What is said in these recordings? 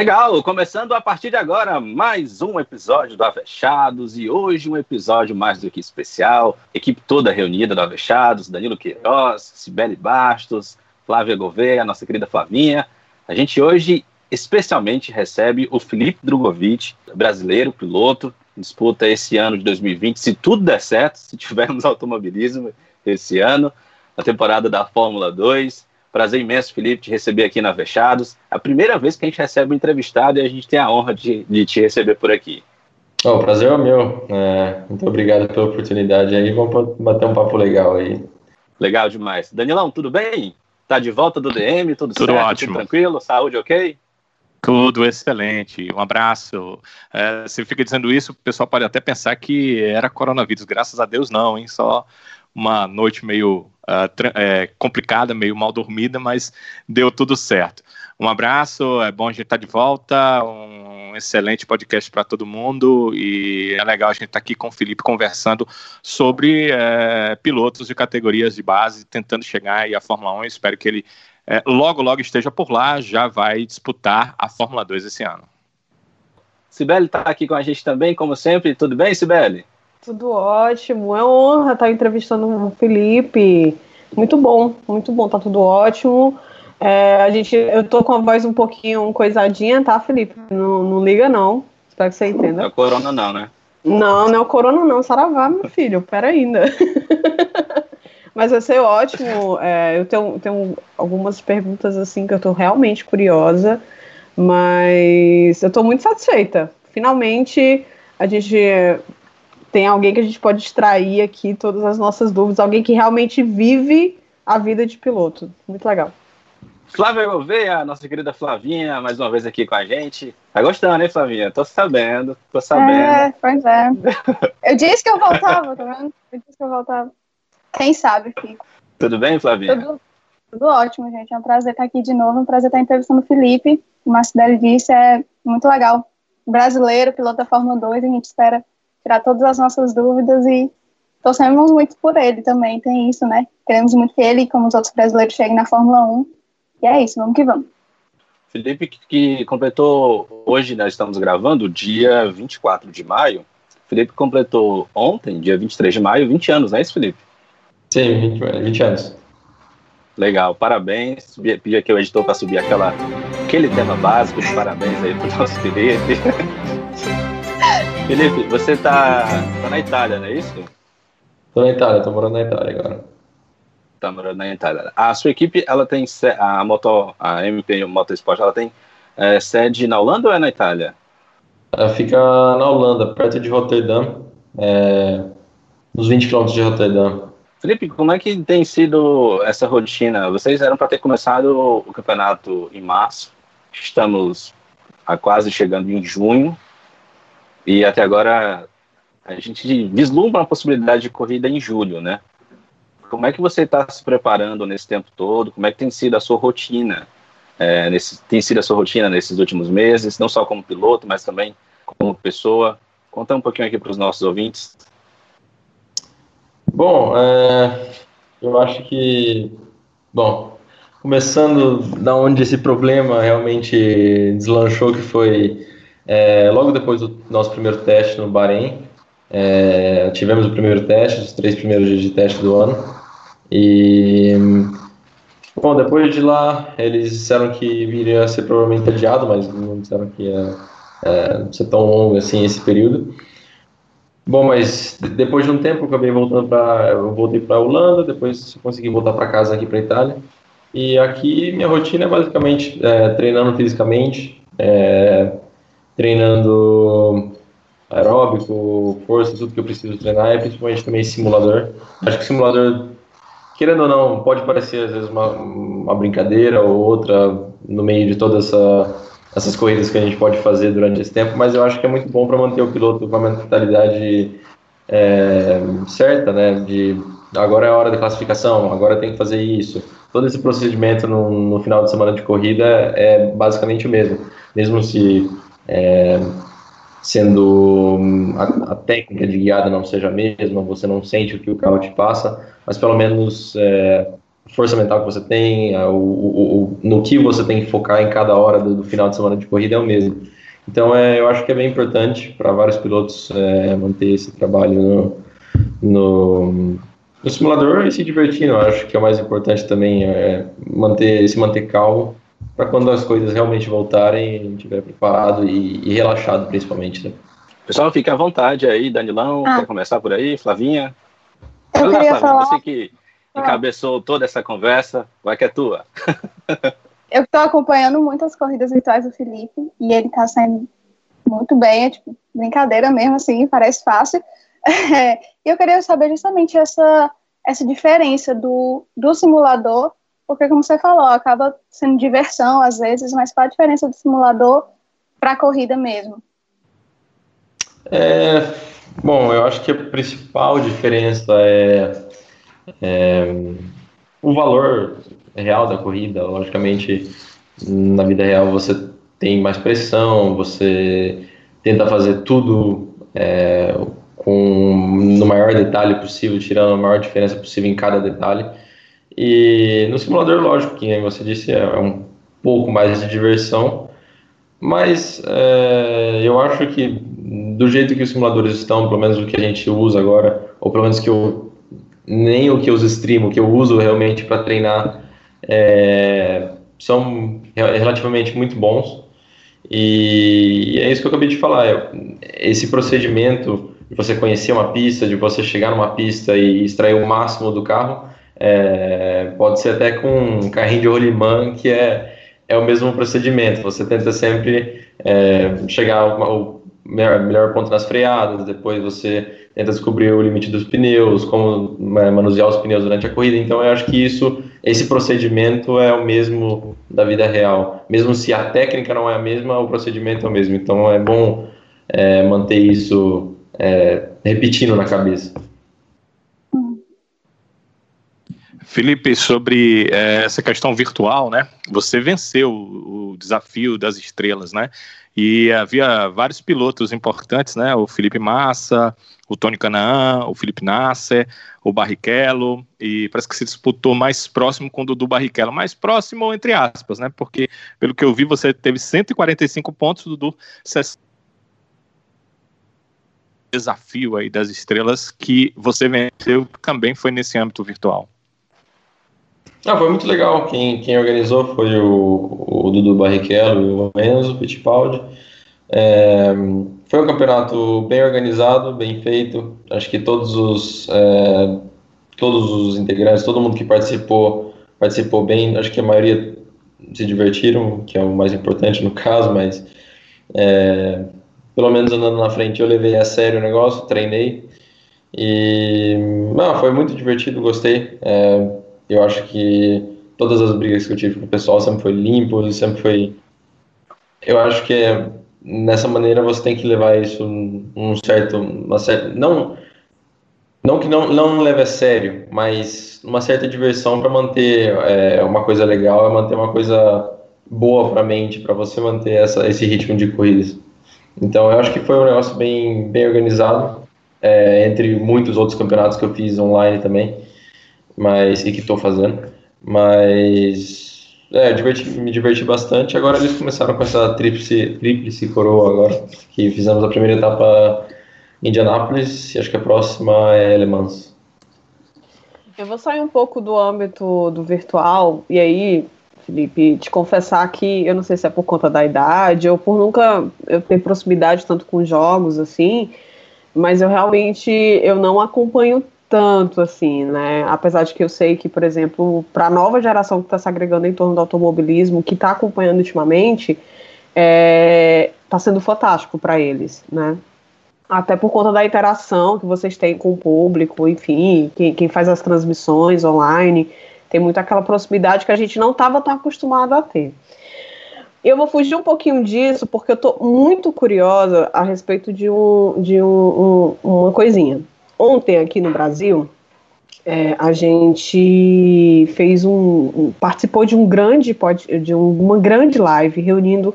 Legal, começando a partir de agora mais um episódio do Avechados e hoje um episódio mais do que especial. Equipe toda reunida do Avechados, Danilo Queiroz, Sibeli Bastos, Flávia Gouveia, nossa querida Flavinha. A gente hoje especialmente recebe o Felipe Drogovic, brasileiro, piloto, disputa esse ano de 2020, se tudo der certo, se tivermos automobilismo esse ano, a temporada da Fórmula 2. Prazer imenso, Felipe, te receber aqui na Fechados. A primeira vez que a gente recebe um entrevistado e a gente tem a honra de, de te receber por aqui. Oh, o prazer é meu. É, muito obrigado pela oportunidade aí. Vamos bater um papo legal aí. Legal demais. Danilão, tudo bem? Tá de volta do DM? Tudo, tudo certo? Ótimo. Tudo tranquilo? Saúde ok? Tudo excelente. Um abraço. É, você fica dizendo isso, o pessoal pode até pensar que era coronavírus. Graças a Deus, não, hein? Só uma noite meio é, complicada, meio mal dormida, mas deu tudo certo. Um abraço, é bom a gente estar tá de volta, um excelente podcast para todo mundo e é legal a gente estar tá aqui com o Felipe conversando sobre é, pilotos de categorias de base, tentando chegar aí à Fórmula 1. espero que ele é, logo, logo esteja por lá, já vai disputar a Fórmula 2 esse ano. Sibeli está aqui com a gente também, como sempre. Tudo bem, Sibeli? Tudo ótimo, é honra estar entrevistando o Felipe. Muito bom, muito bom, tá tudo ótimo. É, a gente, eu tô com a voz um pouquinho coisadinha, tá, Felipe? Não, não liga, não. Espero que você entenda. Não é corona, não, né? Não, não é o corona, não. Saravá, meu filho, pera ainda. Mas vai ser ótimo. É, eu tenho, tenho algumas perguntas assim que eu tô realmente curiosa, mas eu tô muito satisfeita. Finalmente a gente tem alguém que a gente pode extrair aqui todas as nossas dúvidas, alguém que realmente vive a vida de piloto. Muito legal. Flávia Gouveia, nossa querida Flavinha, mais uma vez aqui com a gente. Tá gostando, hein, Flavinha? Tô sabendo, tô sabendo. É, pois é. Eu disse que eu voltava, tá vendo? Eu disse que eu voltava. Quem sabe, fico. Tudo bem, Flavinha? Tudo, tudo ótimo, gente. É um prazer estar aqui de novo, é um prazer estar entrevistando o Felipe. O Marcelo disse, é muito legal. Brasileiro, piloto da Fórmula 2, a gente espera tirar todas as nossas dúvidas e torcemos muito por ele também, tem isso, né? Queremos muito que ele, como os outros brasileiros, cheguem na Fórmula 1. E é isso, vamos que vamos. Felipe, que completou, hoje nós estamos gravando, dia 24 de maio. Felipe completou ontem, dia 23 de maio, 20 anos, não é isso, Felipe? Sim, 20, 20 anos. Legal, parabéns. Pedi aqui o editor para subir aquela, aquele tema básico de parabéns aí para o nosso Felipe. Felipe, você tá, tá na Itália, não é isso? Tô na Itália, tô morando na Itália agora. Tá morando na Itália. A sua equipe, ela tem a moto, a MP Motorsport, ela tem é, sede na Holanda ou é na Itália? Ela fica na Holanda, perto de Rotterdam, é, uns 20 quilômetros de Rotterdam. Felipe, como é que tem sido essa rotina? Vocês eram para ter começado o campeonato em março, estamos a quase chegando em junho, e até agora a gente vislumbra a possibilidade de corrida em julho, né? Como é que você está se preparando nesse tempo todo? Como é que tem sido a sua rotina? É, nesse, tem sido a sua rotina nesses últimos meses, não só como piloto, mas também como pessoa? Conta um pouquinho aqui para os nossos ouvintes. Bom, é, eu acho que, bom, começando da onde esse problema realmente deslanchou, que foi é, logo depois do nosso primeiro teste no Bahrein, é, tivemos o primeiro teste, os três primeiros dias de teste do ano. E, bom, depois de lá, eles disseram que viria a ser provavelmente adiado, mas não disseram que ia é, ser tão longo assim esse período. Bom, mas depois de um tempo eu acabei voltando para, voltei para a Holanda, depois consegui voltar para casa aqui para a Itália. E aqui minha rotina é basicamente é, treinando fisicamente, é, treinando aeróbico, força, tudo que eu preciso treinar, e principalmente também simulador. Acho que simulador, querendo ou não, pode parecer às vezes uma, uma brincadeira ou outra no meio de toda essa essas corridas que a gente pode fazer durante esse tempo, mas eu acho que é muito bom para manter o piloto com a mentalidade é, certa, né? De agora é a hora da classificação, agora tem que fazer isso. Todo esse procedimento no, no final de semana de corrida é basicamente o mesmo, mesmo se é, sendo a, a, técnica de guiada não seja a mesma, você não sente o que o carro te passa, mas pelo menos é, força mental que você tem, o, o, o, no que você tem que focar em cada hora do, do, final de semana de corrida é o mesmo. Então, é, eu acho que é bem importante para vários pilotos é, manter esse trabalho no, no, no, simulador e se divertindo. Eu acho que é o mais importante também é manter, se manter calmo para quando as coisas realmente voltarem, estiver preparado e, e relaxado, principalmente. Né? Pessoal, fique à vontade aí, Danilão, ah. quer começar por aí, Flavinha? Eu Olha queria Flavinha, falar... você que encabeçou toda essa conversa, vai que é tua. eu estou acompanhando muitas corridas virtuais do Felipe e ele está saindo muito bem, é tipo, brincadeira mesmo, assim, parece fácil. É, e eu queria saber justamente essa, essa diferença do, do simulador, porque, como você falou, acaba sendo diversão às vezes, mas qual a diferença do simulador para a corrida mesmo? É, bom, eu acho que a principal diferença é, é o valor real da corrida. Logicamente, na vida real você tem mais pressão, você tenta fazer tudo é, com no maior detalhe possível, tirando a maior diferença possível em cada detalhe. E no simulador, lógico, que você disse, é um pouco mais de diversão, mas é, eu acho que do jeito que os simuladores estão, pelo menos o que a gente usa agora, ou pelo menos que eu nem o que eu streamo, o que eu uso realmente para treinar, é, são relativamente muito bons. E, e é isso que eu acabei de falar. Esse procedimento de você conhecer uma pista, de você chegar numa pista e extrair o máximo do carro, é, pode ser até com um carrinho de rolimã, que é, é o mesmo procedimento. Você tenta sempre é, chegar ao melhor, melhor ponto nas freadas, depois você tenta descobrir o limite dos pneus, como é, manusear os pneus durante a corrida. Então, eu acho que isso, esse procedimento é o mesmo da vida real. Mesmo se a técnica não é a mesma, o procedimento é o mesmo. Então, é bom é, manter isso é, repetindo na cabeça. Felipe, sobre é, essa questão virtual, né? Você venceu o, desafio das estrelas, né? E havia vários pilotos importantes, né? O Felipe Massa, o Tony Canaan, o Felipe Nasser, o Barrichello, e parece que se disputou mais próximo com o Dudu Barrichello, mais próximo entre aspas, né? Porque pelo que eu vi, você teve 145 pontos, Dudu 60 desafio aí das estrelas que você venceu também foi nesse âmbito virtual. Ah, foi muito legal. Quem, quem organizou foi o, o Dudu Barrichello e o Enzo Fittipaldi. É, foi um campeonato bem organizado, bem feito. Acho que todos os, é, todos os integrantes, todo mundo que participou, participou bem. Acho que a maioria se divertiram, que é o mais importante no caso, mas é, pelo menos andando na frente eu levei a sério o negócio, treinei. E não, foi muito divertido, gostei. É, eu acho que todas as brigas que eu tive com o pessoal sempre foi limpo, sempre foi. Eu acho que é, nessa maneira você tem que levar isso um certo, uma certa, não, não que não não leve a sério, mas uma certa diversão para manter é, uma coisa legal, é manter uma coisa boa para a mente, para você manter essa, esse ritmo de corridas. Então eu acho que foi um negócio bem bem organizado, é, entre muitos outros campeonatos que eu fiz online também mas e que estou fazendo. Mas é, diverti, me diverti bastante. Agora eles começaram com essa tríplice, tríplice coroa agora, que fizemos a primeira etapa em Indianápolis e acho que a próxima é Le Mans. Eu vou sair um pouco do âmbito do virtual e aí, Felipe, te confessar que eu não sei se é por conta da idade ou por nunca eu ter proximidade tanto com jogos assim, mas eu realmente eu não acompanho tanto assim, né? Apesar de que eu sei que, por exemplo, para a nova geração que está se agregando em torno do automobilismo, que está acompanhando ultimamente, está é, tá sendo fantástico para eles, né? Até por conta da interação que vocês têm com o público, enfim, quem, quem faz as transmissões online, tem muito aquela proximidade que a gente não estava tão acostumado a ter. Eu vou fugir um pouquinho disso porque eu estou muito curiosa a respeito de, um, de um, um, uma coisinha ontem aqui no Brasil, é, a gente fez um, um, participou de um grande de uma grande live reunindo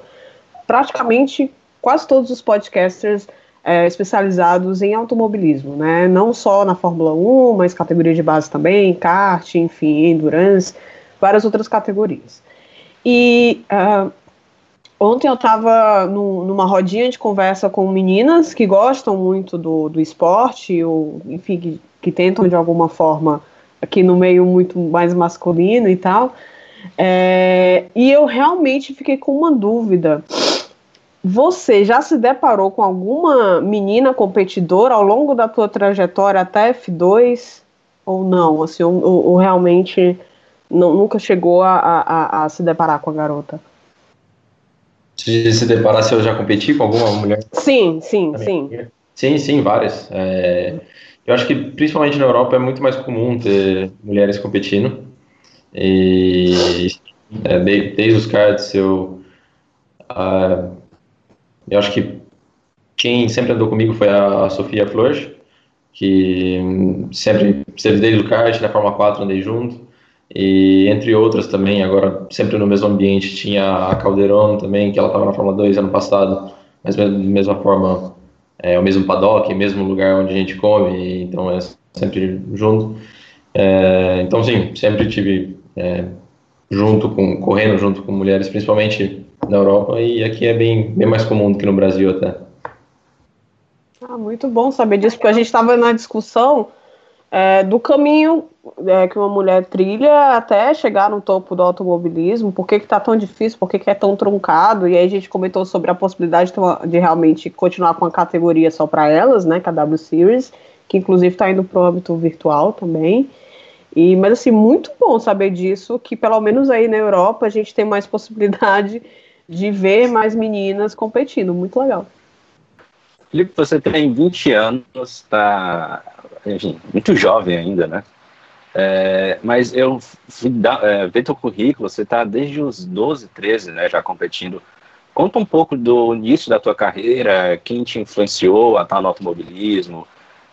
praticamente quase todos os podcasters é, especializados em automobilismo, né? Não só na Fórmula 1, mas categoria de base também, kart, enfim, endurance, várias outras categorias. E uh, ontem eu estava numa rodinha de conversa com meninas que gostam muito do, do esporte, ou enfim, que, que tentam de alguma forma aqui no meio muito mais masculino e tal. É, e eu realmente fiquei com uma dúvida. Você já se deparou com alguma menina competidora ao longo da tua trajetória até F2 ou não? Assim, ou, ou realmente não, nunca chegou a, a, a, se deparar com a garota? Se se deparar se eu já competi com alguma mulher? Sim, sim, sim. Sim, sim, várias. É, eu acho que principalmente na Europa é muito mais comum ter mulheres competindo. E é, desde os cards eu eu acho que quem sempre andou comigo foi a Sofia Flores, que sempre esteve desde o kart, na Fórmula 4 andei junto, e entre outras também, agora sempre no mesmo ambiente, tinha a Calderon também, que ela estava na Fórmula 2 ano passado, mas da mesma forma, é o mesmo paddock, mesmo lugar onde a gente come, então é sempre junto. É, então sim, sempre tive é, junto com, correndo junto com mulheres, principalmente na Europa e aqui é bem, bem mais comum do que no Brasil até. Ah, muito bom saber disso, porque a gente estava na discussão é, do caminho é, que uma mulher trilha até chegar no topo do automobilismo, por que está tão difícil, por que, que, é tão truncado, e aí a gente comentou sobre a possibilidade de, de realmente continuar com a categoria só para elas, né, que é a W Series, que inclusive está indo para o âmbito virtual também. E, mas assim, muito bom saber disso, que pelo menos aí na Europa a gente tem mais possibilidade de ver mais meninas competindo. Muito legal. Felipe, você tem 20 anos, está muito jovem ainda, né? É, mas eu fui é, ver teu currículo, você está desde os 12, 13, né, já competindo. Conta um pouco do início da tua carreira, quem te influenciou a estar no automobilismo,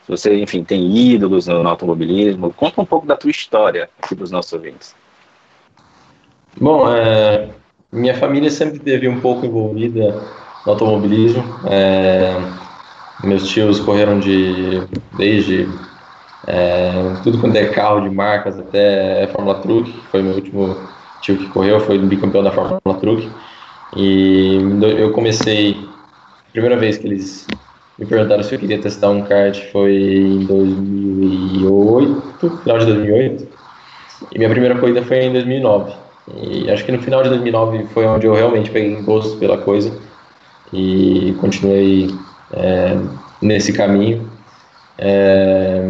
se você, enfim, tem ídolos no, no automobilismo. Conta um pouco da tua história aqui para os nossos ouvintes. Bom, é, minha família sempre teve um pouco envolvida no automobilismo. É, meus tios correram de desde é, tudo quanto é carro de marcas até Fórmula Truck, que foi meu último tio que correu, foi bicampeão da Fórmula Truck. E eu comecei, a primeira vez que eles me perguntaram se eu queria testar um kart foi em 2008, final de 2008. E minha primeira corrida foi em 2009. E acho que no final de 2009 foi onde eu realmente peguei gosto pela coisa e continuei é, nesse caminho. É,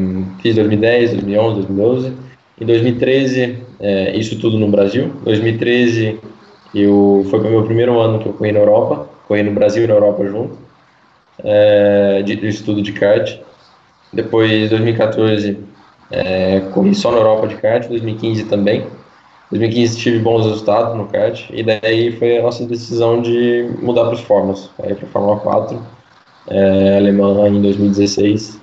fiz 2010, 2011, 2012. Em 2013, é, isso tudo no Brasil. 2013 eu, foi o meu primeiro ano que eu corri na Europa, corri no Brasil e na Europa junto, é, de, de estudo de kart. Depois, 2014, é, corri só na Europa de kart, 2015 também. 2015 tive bons resultados no kart e daí foi a nossa decisão de mudar para os Fórmulas, aí para a Fórmula 4, é, alemã em 2016.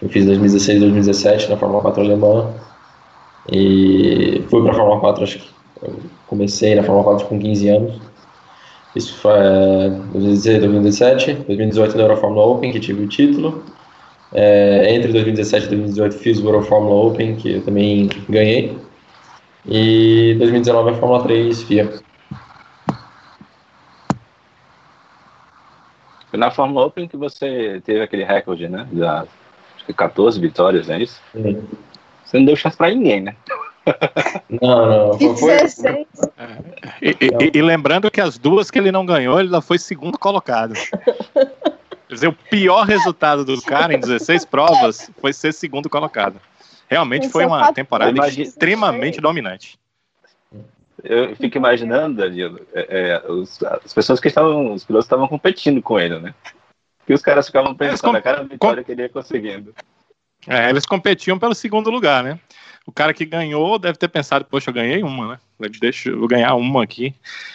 Eu fiz 2016 2017 na Fórmula 4 alemã e fui para a Fórmula 4, acho que comecei na Fórmula 4 com 15 anos. Isso foi 2016, 2017, 2018 na Eurofórmula Open, que tive o título. É, entre 2017 e 2018 fiz o Eurofórmula Open, que eu também ganhei. E 2019 é Fórmula 3 FIA. Foi na Fórmula Open que você teve aquele recorde, né? 14 vitórias, não é isso? Sim. Você não deu chance pra ninguém, né? Não, não. Foi, foi... E, e, e, lembrando que as duas que ele não ganhou, ele já foi segundo colocado. Quer dizer, o pior resultado do cara em 16 provas foi ser segundo colocado. Realmente foi uma temporada imagine... extremamente dominante. Eu fico imaginando, Danilo, é, é, os, as pessoas que estavam, os pilotos estavam competindo com ele, né? E os caras ficavam pensando a cada vitória que ele ia conseguindo. É, eles competiam pelo segundo lugar, né? O cara que ganhou deve ter pensado, poxa, eu ganhei uma, né? Deixa eu ganhar uma aqui.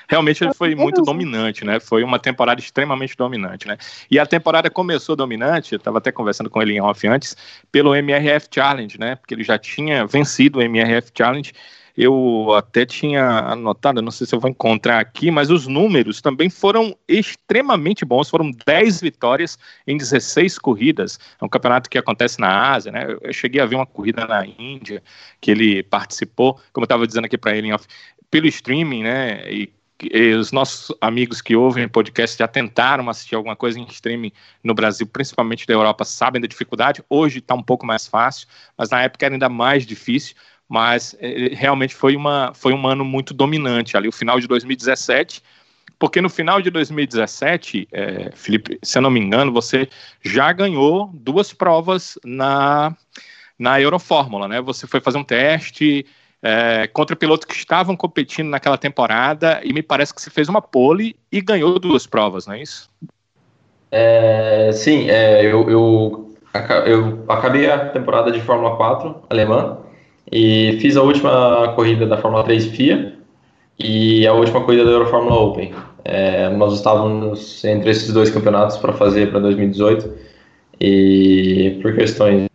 Realmente ele foi muito dominante, né? Foi uma temporada extremamente dominante, né? E a temporada começou dominante, eu estava até conversando com ele em off antes, pelo MRF Challenge, né? Porque ele já tinha vencido o MRF Challenge eu até tinha anotado, não sei se eu vou encontrar aqui, mas os números também foram extremamente bons. Foram 10 vitórias em 16 corridas. É um campeonato que acontece na Ásia, né? Eu cheguei a ver uma corrida na Índia que ele participou, como eu estava dizendo aqui para ele, pelo streaming, né? E os nossos amigos que ouvem podcast já tentaram assistir alguma coisa em streaming no Brasil, principalmente da Europa, sabem da dificuldade. Hoje está um pouco mais fácil, mas na época era ainda mais difícil mas é, realmente foi, uma, foi um ano muito dominante ali, o final de 2017, porque no final de 2017, é, Felipe, se eu não me engano, você já ganhou duas provas na, na Eurofórmula, né? Você foi fazer um teste é, contra pilotos que estavam competindo naquela temporada e me parece que você fez uma pole e ganhou duas provas, não é isso? É, sim, é, eu, eu, eu acabei a temporada de Fórmula 4 alemã e fiz a última corrida da Fórmula 3 FIA e a última corrida da Eurofórmula Open. É, nós estávamos entre esses dois campeonatos para fazer para 2018 e por questões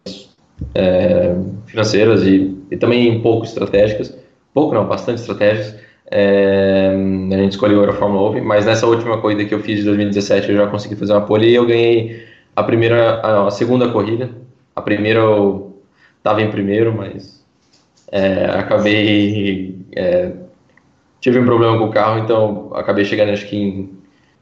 é, financeiras e, e, também pouco estratégicas, pouco não, bastante estratégicas, é, a gente escolheu a Eurofórmula Open, mas nessa última corrida que eu fiz de 2017 eu já consegui fazer uma pole e eu ganhei a primeira, a, a segunda corrida. A primeira eu estava em primeiro, mas é, acabei. É, tive um problema com o carro, então acabei chegando acho que em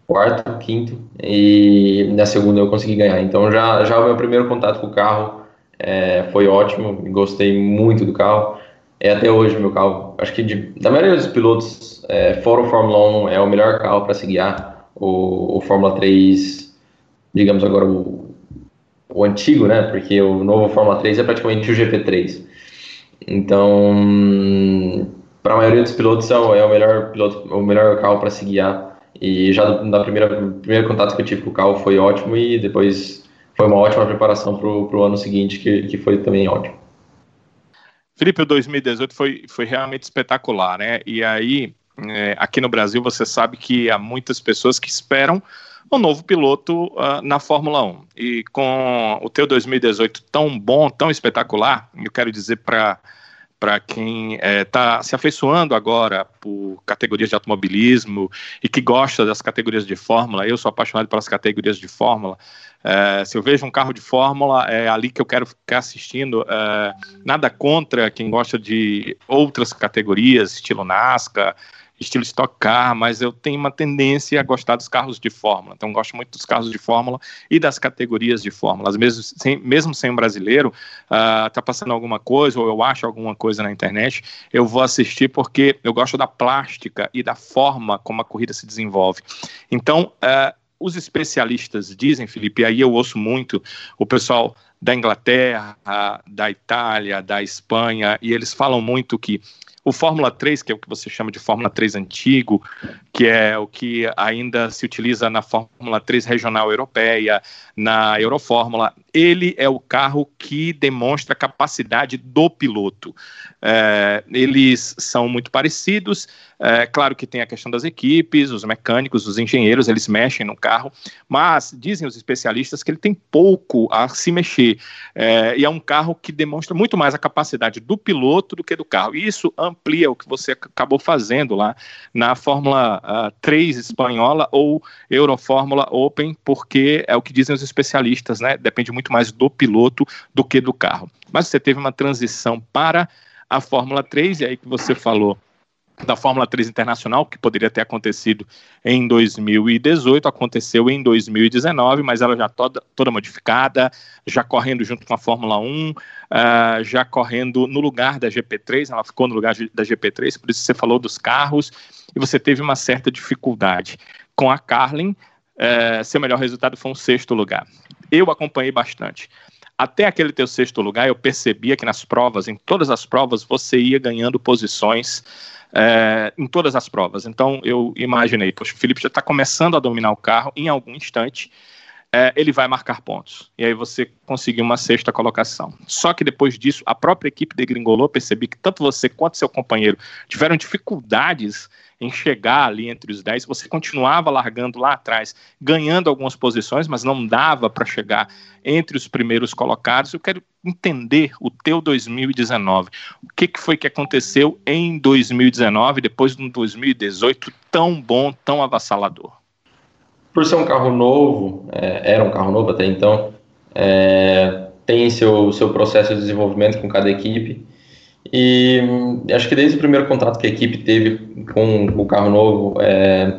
quarto, quinto, e na segunda eu consegui ganhar. Então já, já o meu primeiro contato com o carro é, foi ótimo, gostei muito do carro. É até hoje meu carro, acho que de, da maioria dos pilotos, é, fora o Fórmula 1, é o melhor carro para se guiar. O, o Fórmula 3, digamos agora o, o antigo, né? Porque o novo Fórmula 3 é praticamente o GP3. Então, para a maioria dos pilotos é o, é o melhor piloto, o melhor carro para se guiar. E já na primeira primeiro contato que eu tive com o carro foi ótimo e depois foi uma ótima preparação para o ano seguinte que, que foi também ótimo. Felipe, o 2018 foi, foi realmente espetacular, né? E aí, é, aqui no Brasil, você sabe que há muitas pessoas que esperam um novo piloto uh, na Fórmula 1. E com o teu 2018 tão bom, tão espetacular, eu quero dizer para para quem está é, se afeiçoando agora por categorias de automobilismo e que gosta das categorias de Fórmula, eu sou apaixonado pelas categorias de Fórmula. É, se eu vejo um carro de Fórmula, é ali que eu quero ficar assistindo. É, nada contra quem gosta de outras categorias, estilo NASCAR, estilo Stock Car, mas eu tenho uma tendência a gostar dos carros de Fórmula. Então, gosto muito dos carros de Fórmula e das categorias de Fórmula. Mesmo sem, mesmo sem um brasileiro, uh, tá passando alguma coisa ou eu acho alguma coisa na internet, eu vou assistir porque eu gosto da plástica e da forma como a corrida se desenvolve. Então, uh, os especialistas dizem, Felipe, aí eu ouço muito o pessoal da Inglaterra, da Itália, da Espanha, e eles falam muito que o Fórmula 3, que é o que você chama de Fórmula 3 antigo, que é o que ainda se utiliza na Fórmula 3 regional europeia, na Eurofórmula, ele é o carro que demonstra a capacidade do piloto. É, eles são muito parecidos, é claro que tem a questão das equipes, os mecânicos, os engenheiros, eles mexem no carro, mas dizem os especialistas que ele tem pouco a se mexer. É, e é um carro que demonstra muito mais a capacidade do piloto do que do carro. E isso amplia o que você acabou fazendo lá na Fórmula uh, 3 espanhola ou Eurofórmula Open, porque é o que dizem os especialistas, né? Depende muito mais do piloto do que do carro. Mas você teve uma transição para a Fórmula 3, e aí que você falou da Fórmula 3 Internacional, que poderia ter acontecido em 2018, aconteceu em 2019, mas ela já toda, toda modificada, já correndo junto com a Fórmula 1, uh, ah, já correndo no lugar da GP3, ela ficou no lugar da GP3, por isso você falou dos carros, e você teve uma certa dificuldade. Com a Carlin, uh, seu melhor resultado foi um sexto lugar. Eu acompanhei bastante. Até aquele teu sexto lugar, eu percebia que nas provas, em todas as provas, você ia ganhando posições é, em todas as provas. Então eu imaginei, poxa, o Felipe já está começando a dominar o carro em algum instante. é, ele vai marcar pontos. E aí você conseguiu uma sexta colocação. Só que depois disso, a própria equipe degringolou, percebi que tanto você quanto seu companheiro tiveram dificuldades em chegar ali entre os 10. Você continuava largando lá atrás, ganhando algumas posições, mas não dava para chegar entre os primeiros colocados. Eu quero entender o teu 2019. O que, que foi que aconteceu em 2019, depois de um 2018 tão bom, tão avassalador? por ser um carro novo, é, era um carro novo até então, é, tem seu, seu processo de desenvolvimento com cada equipe. E hum, acho que desde o primeiro contato que a equipe teve com o carro novo, é,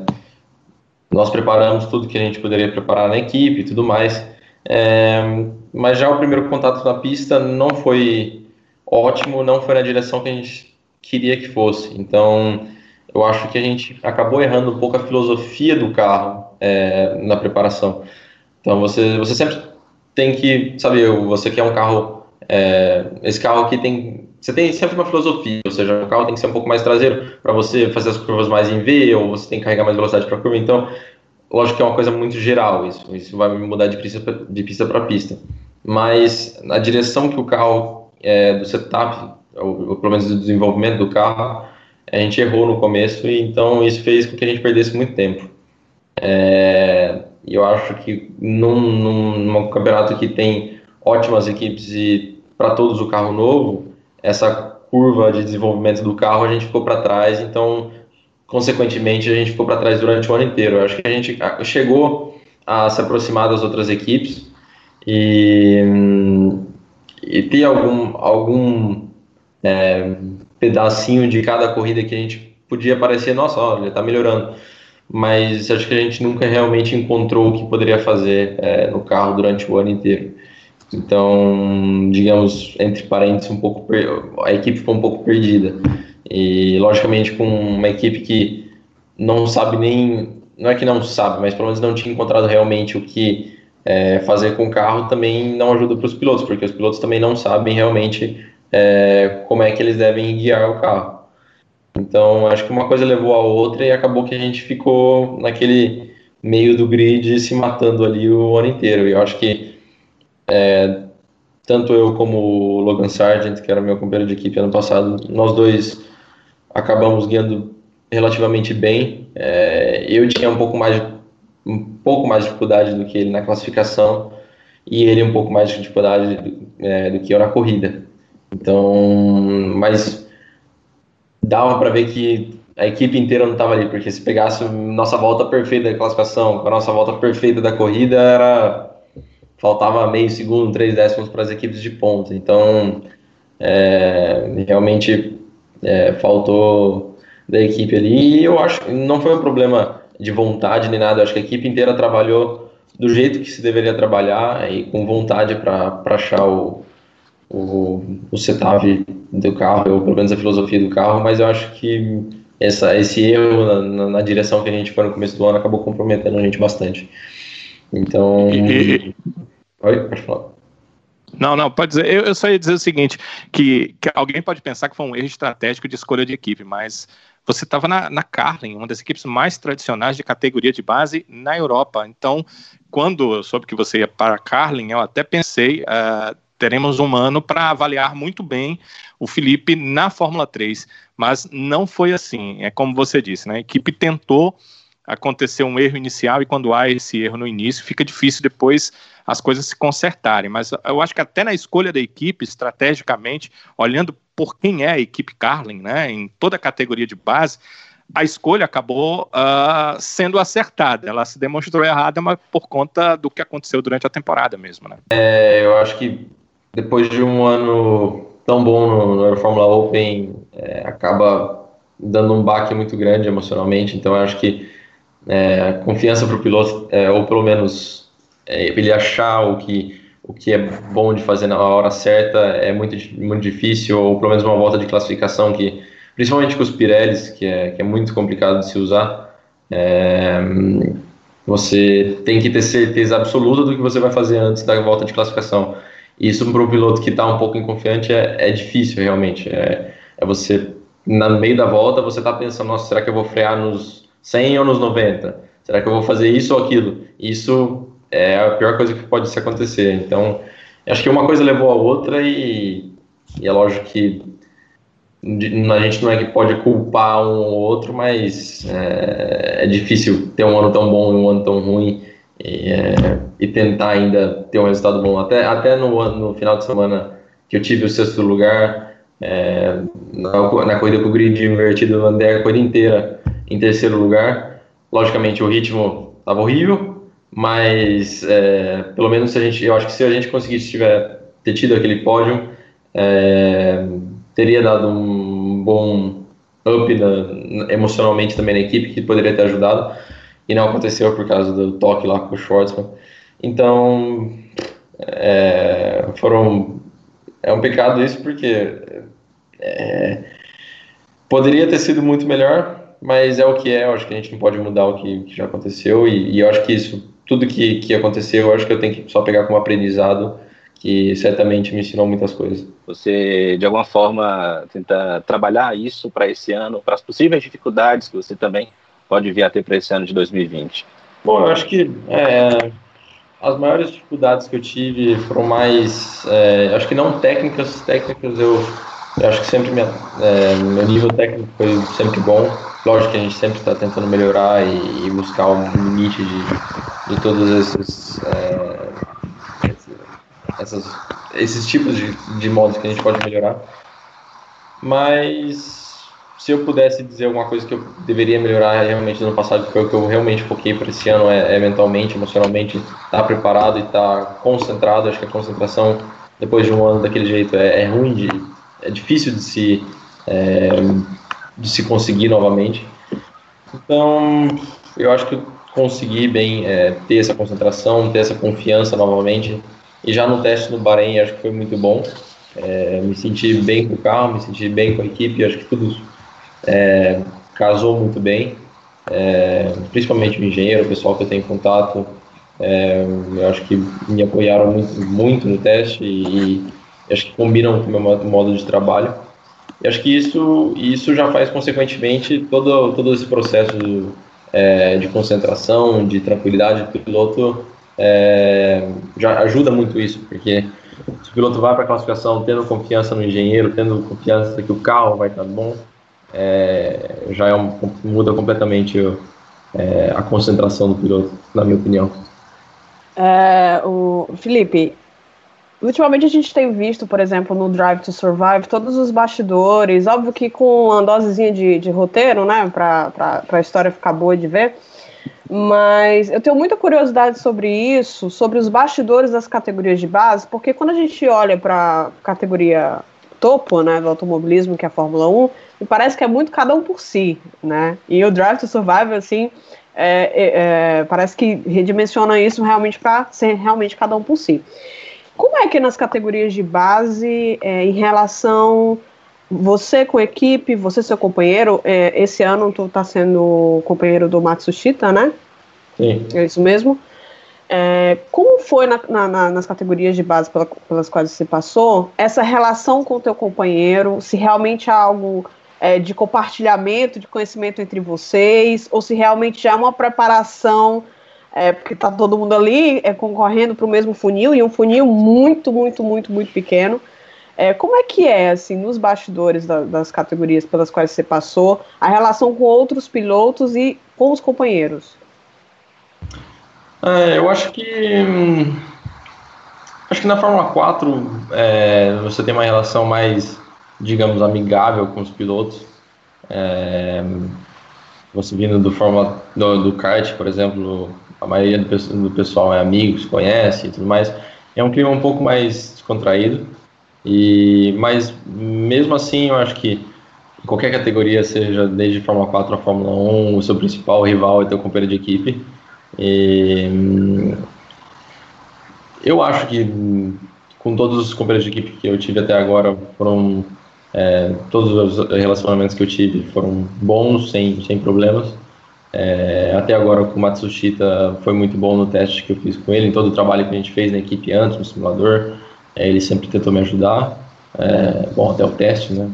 nós preparamos tudo que a gente poderia preparar na equipe e tudo mais. É, mas já o primeiro contato na pista não foi ótimo, não foi na direção que a gente queria que fosse. Então, eu acho que a gente acabou errando um pouco a filosofia do carro é, na preparação. Então você, você sempre tem que, sabe, você quer um carro, é, esse carro aqui tem, você tem sempre uma filosofia, ou seja, o carro tem que ser um pouco mais traseiro para você fazer as curvas mais em V, ou você tem que carregar mais velocidade para a curva. Então, lógico que é uma coisa muito geral isso, isso vai mudar de pista para pista. Mas a direção que o carro é, do setup, ou, ou pelo menos do desenvolvimento do carro, a gente errou no começo e então isso fez com que a gente perdesse muito tempo. É, eu acho que num, num, num, campeonato que tem ótimas equipes e para todos o carro novo, essa curva de desenvolvimento do carro a gente ficou para trás, então consequentemente a gente ficou para trás durante o ano inteiro. Eu acho que a gente chegou a se aproximar das outras equipes e, e ter algum, algum é, pedacinho de cada corrida que a gente podia parecer, nossa, olha, está melhorando mas acho que a gente nunca realmente encontrou o que poderia fazer é, no carro durante o ano inteiro. Então, digamos, entre parênteses, um pouco a equipe ficou um pouco perdida. E, logicamente, com uma equipe que não sabe nem. Não é que não sabe, mas pelo menos não tinha encontrado realmente o que é, fazer com o carro, também não ajuda para os pilotos, porque os pilotos também não sabem realmente é, como é que eles devem guiar o carro. Então, acho que uma coisa levou a outra e acabou que a gente ficou naquele meio do grid se matando ali o ano inteiro. E eu acho que é, tanto eu como o Logan Sargent, que era meu companheiro de equipe ano passado, nós dois acabamos ganhando relativamente bem. É, eu tinha um pouco mais um pouco mais de dificuldade do que ele na classificação e ele um pouco mais de dificuldade do, é, do que eu na corrida. Então, mas dava para ver que a equipe inteira não estava ali, porque se pegasse nossa volta perfeita da classificação com a nossa volta perfeita da corrida, era faltava meio segundo, três décimos para as equipes de ponta. Então, é, realmente é, faltou da equipe ali. E eu acho que não foi um problema de vontade nem nada. Eu acho que a equipe inteira trabalhou do jeito que se deveria trabalhar e com vontade para achar o, o, o setup do carro, ou pelo menos a filosofia do carro, mas eu acho que essa, esse erro na, na, na direção que a gente foi no começo do ano acabou comprometendo a gente bastante. Então. E, Oi, pode falar. Não, não, pode dizer. Eu, eu, só ia dizer o seguinte: que, que alguém pode pensar que foi um erro estratégico de escolha de equipe, mas você estava na, na Carlin, uma das equipes mais tradicionais de categoria de base na Europa. Então, quando eu soube que você ia para a Carlin, eu até pensei, uh, teremos um ano para avaliar muito bem o Felipe na Fórmula 3, mas não foi assim. É como você disse, né? A equipe tentou acontecer um erro inicial e quando há esse erro no início, fica difícil depois as coisas se consertarem. Mas eu acho que até na escolha da equipe, estrategicamente, olhando por quem é a equipe Carlin, né, em toda a categoria de base, a escolha acabou uh, sendo acertada. Ela se demonstrou errada, mas por conta do que aconteceu durante a temporada mesmo, né? É, eu acho que depois de um ano tão bom no, no Fórmula Open, é, acaba dando um baque muito grande emocionalmente. Então, eu acho que é, confiança para o piloto, é, ou pelo menos é, ele achar o que, o que é bom de fazer na hora certa, é muito, muito difícil, ou pelo menos uma volta de classificação que, principalmente com os Pirellis, que é, que é muito complicado de se usar, é, você tem que ter certeza absoluta do que você vai fazer antes da volta de classificação. Isso para o piloto que está um pouco inconfiante é, é difícil realmente. É, é você, no meio da volta, você está pensando, nossa, será que eu vou frear nos 100 ou nos 90? Será que eu vou fazer isso ou aquilo? Isso é a pior coisa que pode se acontecer. Então, acho que uma coisa levou a outra e, e é lógico que a gente não é que pode culpar um ou outro, mas é, é difícil ter um ano tão bom e um ano tão ruim e, é, e, tentar ainda ter um resultado bom. Até, até no, no final de semana que eu tive o sexto lugar, é, na, na corrida com o grid invertido, eu andei a corrida inteira em terceiro lugar. Logicamente o ritmo estava horrível, mas é, pelo menos se a gente, eu acho que se a gente conseguisse tiver, ter tido aquele pódio, é, teria dado um bom up na, emocionalmente também na equipe, que poderia ter ajudado, e não aconteceu por causa do toque lá com o Schwartzman. Então, é, foram. É um pecado isso, porque é, poderia ter sido muito melhor, mas é o que é. Eu acho que a gente não pode mudar o que, que já aconteceu, e, e, eu acho que isso, tudo que, que aconteceu, eu acho que eu tenho que só pegar como aprendizado que certamente me ensinou muitas coisas. Você, de alguma forma, tenta trabalhar isso para esse ano, para as possíveis dificuldades que você também pode vir a ter para esse ano de 2020? Bom, eu acho que é, as maiores dificuldades que eu tive foram mais, é, acho que não técnicas, técnicas eu, eu acho que sempre minha, é, meu nível técnico foi sempre bom. Lógico que a gente sempre está tentando melhorar e, e, buscar um limite de, de todos esses é, essas, esses tipos de, de modos que a gente pode melhorar. Mas se eu pudesse dizer alguma coisa que eu deveria melhorar realmente no ano passado, que foi o que eu realmente foquei para esse ano, é, é mentalmente, emocionalmente, estar tá preparado e estar tá concentrado. Acho que a concentração, depois de um ano daquele jeito, é, é ruim, de, é difícil de se, é, de se conseguir novamente. Então, eu acho que eu consegui bem é, ter essa concentração, ter essa confiança novamente e já no teste no Bahrein, acho que foi muito bom. É, me senti bem com o carro, me senti bem com a equipe, acho que tudo é, casou muito bem. É, principalmente o engenheiro, o pessoal que eu tenho contato, é, eu acho que me apoiaram muito, muito no teste e, e acho que combinam com o meu modo de trabalho. E acho que isso, isso já faz, consequentemente, todo, todo esse processo é, de concentração, de tranquilidade do piloto é, já ajuda muito isso, porque se o piloto vai para a classificação tendo confiança no engenheiro, tendo confiança que o carro vai estar bom, é, já é um, muda completamente é, a concentração do piloto, na minha opinião. É, o Felipe, ultimamente a gente tem visto, por exemplo, no Drive to Survive, todos os bastidores, óbvio que com uma dosezinha de, de roteiro, né, para a história ficar boa de ver, mas eu tenho muita curiosidade sobre isso, sobre os bastidores das categorias de base, porque quando a gente olha para a categoria topo, né, do automobilismo, que é a Fórmula 1, me parece que é muito cada um por si, né? E o Drive to Survive, assim, é, é, é, parece que redimensiona isso realmente para ser realmente cada um por si. Como é que nas categorias de base, é, em relação você com a equipe, você seu companheiro, é, esse ano tu tá sendo companheiro do Matsushita, né? Sim. É isso mesmo. É, como foi na, na, nas categorias de base pela, pelas quais você passou, essa relação com o teu companheiro, se realmente há algo é, de compartilhamento de conhecimento entre vocês, ou se realmente já é uma preparação, é, porque está todo mundo ali é, concorrendo para o mesmo funil, e um funil muito, muito, muito, muito pequeno. É, como é que é, assim, nos bastidores da, das categorias pelas quais você passou, a relação com outros pilotos e com os companheiros? É, eu acho que. Hum, acho que na Fórmula 4 é, você tem uma relação mais, digamos, amigável com os pilotos. É, você vindo do Fórmula do, do kart, por exemplo, a maioria do, do pessoal é amigo, se conhece e tudo mais. É um clima um pouco mais descontraído. E, mas mesmo assim, eu acho que qualquer categoria, seja desde Fórmula 4 a Fórmula 1, o seu principal rival é teu companheiro de equipe. E, eu acho que com todos os companheiros de equipe que eu tive até agora, foram é, todos os relacionamentos que eu tive foram bons, sem, sem problemas. É, até agora com o Matsushita foi muito bom no teste que eu fiz com ele, em todo o trabalho que a gente fez na equipe antes, no simulador. É, ele sempre tentou me ajudar. É, bom, até o teste, né?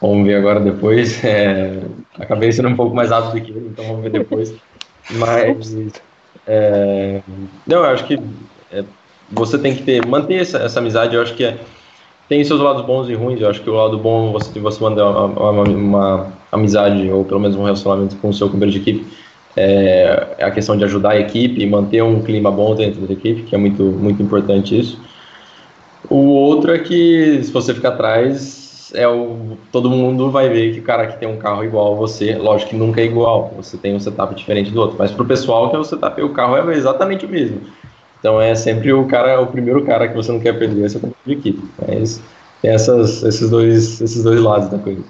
Vamos ver agora depois. É, acabei sendo um pouco mais rápido que ele, então vamos ver depois. Mas É, não, eu acho que é, você tem que ter, manter essa, essa amizade, eu acho que é, tem seus lados bons e ruins, eu acho que o lado bom você você manter uma, uma, uma amizade, ou pelo menos um relacionamento com o seu companheiro de equipe, é, é a questão de ajudar a equipe e manter um clima bom dentro da equipe, que é muito, muito importante isso. O outro é que se você ficar atrás, é o, todo mundo vai ver que o cara que tem um carro igual a você, lógico que nunca é igual, você tem um setup diferente do outro, mas para o pessoal que é o setup, o carro é exatamente o mesmo. Então é sempre o cara, o primeiro cara que você não quer perder, é seu de equipe. Mas tem essas, esses, dois, esses dois lados da coisa.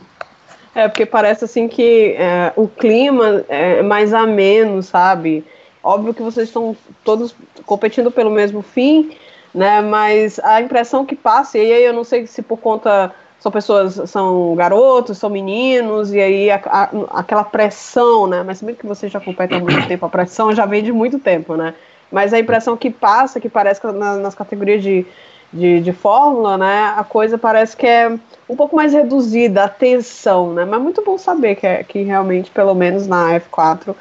É, porque parece assim que é, o clima é mais ameno, sabe? Óbvio que vocês estão todos competindo pelo mesmo fim, né? Mas a impressão que passa, e aí eu não sei se por conta são pessoas, são garotos, são meninos, e aí a, a, aquela pressão, né? Mas mesmo que você já compete há muito tempo, a pressão já vem de muito tempo, né? Mas a impressão que passa, que parece que na, nas categorias de, de, de, fórmula, né, a coisa parece que é um pouco mais reduzida, a tensão, né? Mas muito bom saber que, é, que realmente, pelo menos na F4,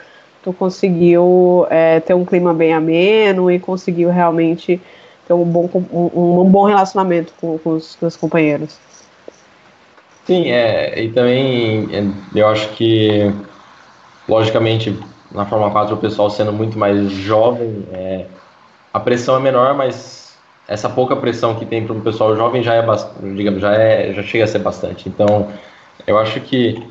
tu conseguiu é, ter um clima bem ameno e conseguiu realmente ter um bom, um, um bom relacionamento com, com os seus companheiros. Sim, é, e também é, eu acho que, logicamente, na Fórmula 4 o pessoal sendo muito mais jovem, é, a pressão é menor, mas essa pouca pressão que tem para o pessoal jovem já é digamos, já é, já chega a ser bastante. Então, eu acho que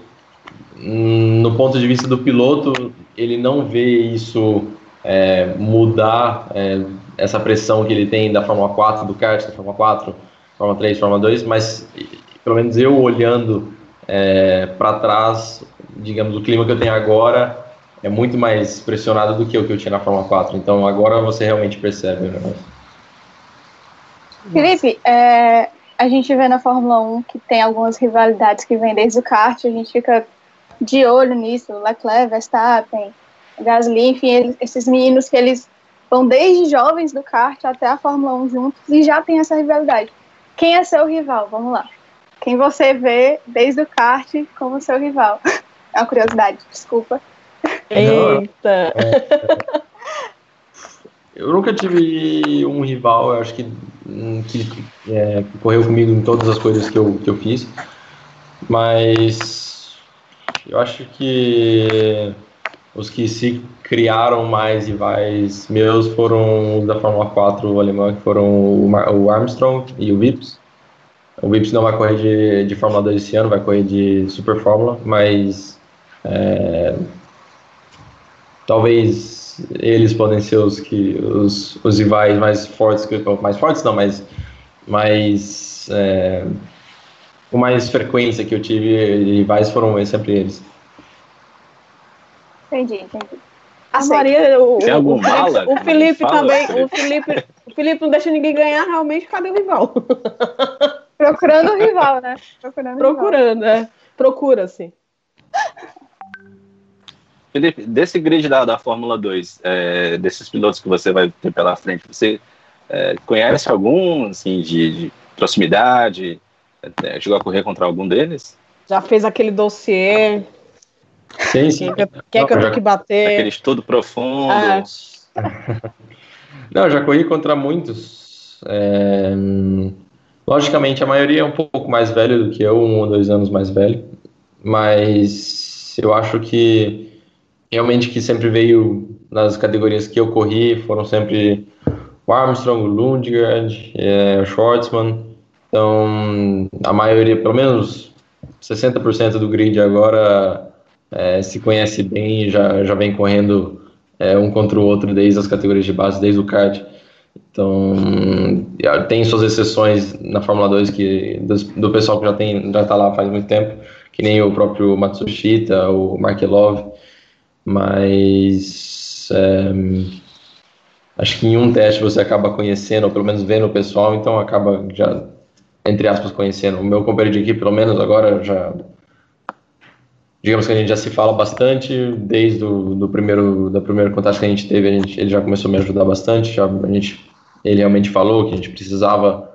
hum, no ponto de vista do piloto, ele não vê isso é, mudar é, essa pressão que ele tem da Fórmula 4, do kart, da Fórmula 4, Fórmula 3, Fórmula 2, mas pelo menos eu olhando é, para trás, digamos, o clima que eu tenho agora é muito mais pressionado do que o que eu tinha na Fórmula 4. Então agora você realmente percebe o negócio. Felipe, é, a gente vê na Fórmula 1 que tem algumas rivalidades que vêm desde o kart, a gente fica de olho nisso, Leclerc, Verstappen, Gasly, enfim, eles, esses meninos que eles vão desde jovens do kart até a Fórmula 1 juntos e já tem essa rivalidade. Quem é seu rival? Vamos lá. Quem você vê desde o kart como seu rival? É uma curiosidade, desculpa. Eita! Eu nunca tive um rival, eu acho que, que, é, correu comigo em todas as coisas que eu, que eu fiz, mas eu acho que os que se criaram mais rivais meus foram os da Fórmula 4 alemã, que foram o, Armstrong e o Vips. O Vips não vai correr de, de Fórmula 2 esse ano, vai correr de Super Fórmula, mas é, talvez eles podem ser os que os, os rivais mais fortes que mais fortes não mas mais é, com mais frequência que eu tive rivais foram sempre eles. Entendi entendi. A Maria o, Tem algum o, mala? o Felipe Fala, também Felipe. o Felipe o Felipe não deixa ninguém ganhar realmente cadê o rival? Procurando o rival né? Procurando o rival. procurando é. Procura sim Felipe, desse grid da, da Fórmula 2, é, desses pilotos que você vai ter pela frente, você é, conhece algum, assim, de, de proximidade? É, chegou a correr contra algum deles? já fez aquele dossiê sim sim quem, que- quem é que eu tenho que bater Aquele estudo profundo? Ah, Não, já corri contra muitos. É, logicamente, a maioria é um pouco mais velho do que eu, um ou dois anos mais velho. Mas eu acho que realmente que sempre veio nas categorias que eu corri, foram sempre o Armstrong, o Lundgaard, é, o Schwartzman. Então, a maioria, pelo menos 60% do grid agora é, se conhece bem e já, já vem correndo é, um contra o outro desde as categorias de base, desde o kart. Então, tem suas exceções na Fórmula 2 que, do, do pessoal que já tem já está lá faz muito tempo, que nem o próprio Matsushita, o Markelov, mas é, acho que em um teste você acaba conhecendo, ou pelo menos vendo o pessoal, então acaba já, entre aspas, conhecendo. O meu companheiro de equipe, pelo menos agora, já digamos que a gente já se fala bastante desde o do primeiro da primeiro contato que a gente teve a gente, ele já começou a me ajudar bastante já a gente ele realmente falou que a gente precisava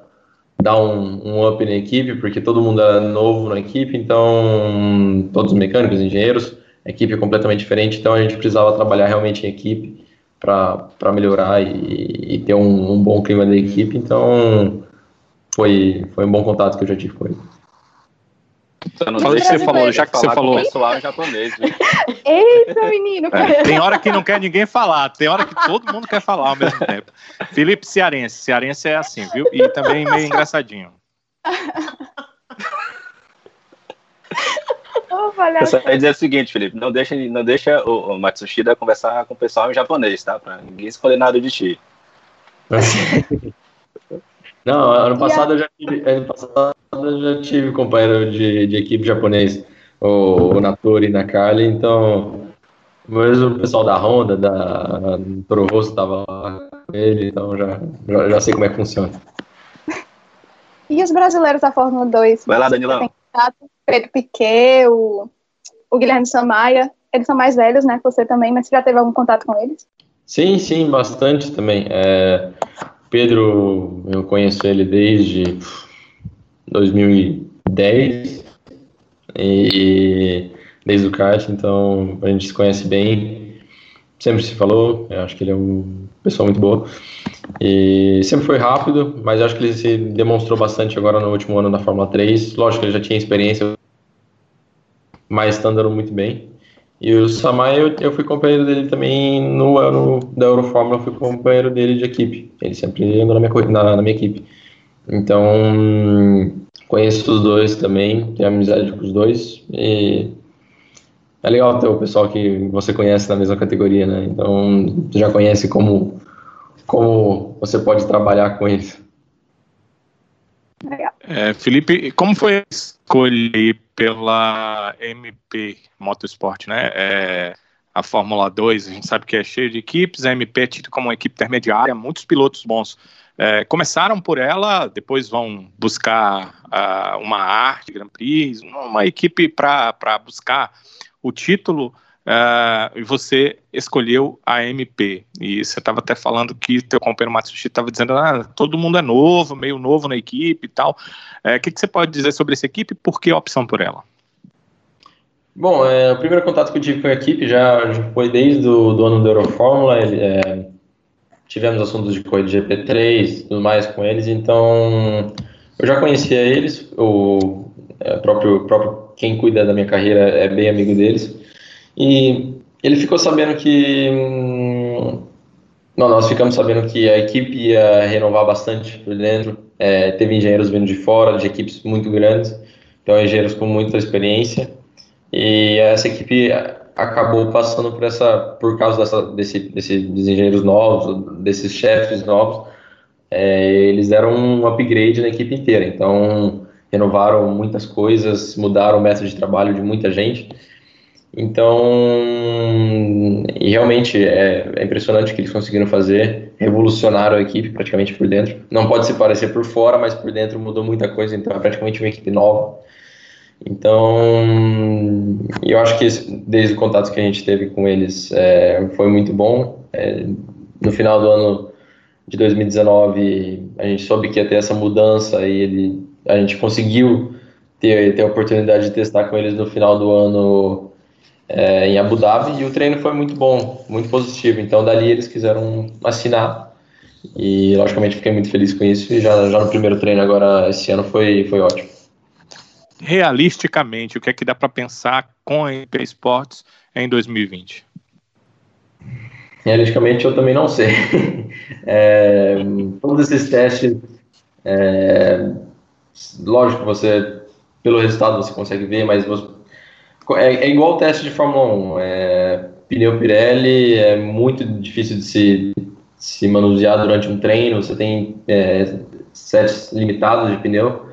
dar um, um up na equipe porque todo mundo era novo na equipe então todos os mecânicos engenheiros equipe é completamente diferente então a gente precisava trabalhar realmente em equipe para melhorar e, e ter um, um, bom clima da equipe. Então, foi, foi um bom contato que eu já tive com ele. Não Falei que você falou, já que você falou. Pessoal japonês, Eita, menino! É, tem hora que não quer ninguém falar, tem hora que todo mundo quer falar ao mesmo tempo. Felipe Cearense, Cearense é assim, viu? E também meio engraçadinho. Eu só ia dizer o seguinte, Felipe, não deixa, não deixa o, o Matsushida conversar com o pessoal em japonês, tá? Pra ninguém escolher nada de ti. Não, ano passado, eu já tive, ano passado eu já tive companheiro de, de equipe japonês, o, o Natori e Nakali, então mas o pessoal da Honda, da Toro Rosso estava lá com ele, então já, já, já, sei como é que funciona. E os brasileiros da Fórmula 2? Vai lá, Danilão. Pedro Piquet, o, o Guilherme Samaia, eles são mais velhos, né, você também, mas você já teve algum contato com eles? Sim, sim, bastante também. É, Pedro, eu conheço ele desde 2010 e desde o kart, então a gente se conhece bem, sempre se falou, eu acho que ele é uma pessoa muito boa e sempre foi rápido, mas acho que ele se demonstrou bastante agora no último ano da Fórmula 3, lógico que ele já tinha experiência, mas está andando muito bem e o Samai, eu, eu fui companheiro dele também no ano da Eurofórmula, eu fui companheiro dele de equipe. Ele sempre andou na minha, na, na minha equipe. Então, conheço os dois também, tenho amizade com os dois. E é legal ter o pessoal que você conhece na mesma categoria, né? Então, já conhece como, como você pode trabalhar com eles. É, Felipe, como foi a escolha pela MP Motorsport, né? É, a Fórmula 2, a gente sabe que é cheio de equipes, a MP é tida como uma equipe intermediária, muitos pilotos bons. É, começaram por ela, depois vão buscar uh, uma arte, Grand Prix, uma equipe para buscar o título uh, e você escolheu a MP. E você estava até falando que teu companheiro Matsushi estava dizendo ah, todo mundo é novo, meio novo na equipe e tal. O uh, que, que você pode dizer sobre essa equipe e por que a opção por ela? Bom, é, o primeiro contato que eu tive com a equipe já, já foi desde o do ano da Eurofórmula. É, tivemos assuntos de corrida de GP3 e tudo mais com eles, então eu já conhecia eles. O é, próprio, próprio quem cuida da minha carreira é bem amigo deles. E ele ficou sabendo que. Hum, não, nós ficamos sabendo que a equipe ia renovar bastante por dentro. É, teve engenheiros vindo de fora, de equipes muito grandes, então engenheiros com muita experiência. E essa equipe acabou passando por essa, por causa dessa, desse, desses engenheiros novos, desses chefes novos, é, eles deram um upgrade na equipe inteira. Então renovaram muitas coisas, mudaram o método de trabalho de muita gente. Então, realmente é, é, impressionante o que eles conseguiram fazer, revolucionaram a equipe praticamente por dentro. Não pode se parecer por fora, mas por dentro mudou muita coisa, então é praticamente uma equipe nova. Então, eu acho que desde o contato que a gente teve com eles é, foi muito bom. É, no final do ano de 2019, a gente soube que ia ter essa mudança e ele, a gente conseguiu ter, ter a oportunidade de testar com eles no final do ano é, em Abu Dhabi e o treino foi muito bom, muito positivo. Então, dali eles quiseram assinar e, logicamente, fiquei muito feliz com isso. E já, já no primeiro treino, agora, esse ano, foi, foi ótimo. Realisticamente, o que é que dá para pensar com a MP Sports em 2020? Realisticamente, eu também não sei. é, todos esses testes, é, lógico, você, pelo resultado, você consegue ver, mas você, é, é igual o teste de Fórmula 1. É, pneu Pirelli é muito difícil de se, se manusear durante um treino. Você tem é, sets limitados de pneu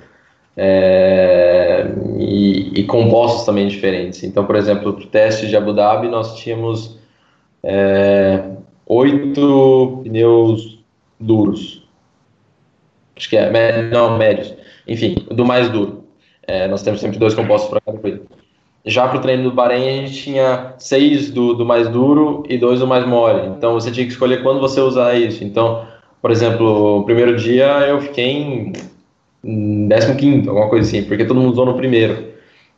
é, e, e, compostos também diferentes. Então, por exemplo, para o teste de Abu Dhabi, nós tínhamos é, oito pneus duros. Acho que é, não, médios. Enfim, do mais duro. É, nós temos sempre dois compostos para cada coisa. Já para o treino do Bahrein, a gente tinha seis do, do mais duro e dois do mais mole. Então você tinha que escolher quando você usar isso. Então, por exemplo, o primeiro dia eu fiquei em 15, alguma coisa assim, porque todo mundo usou no primeiro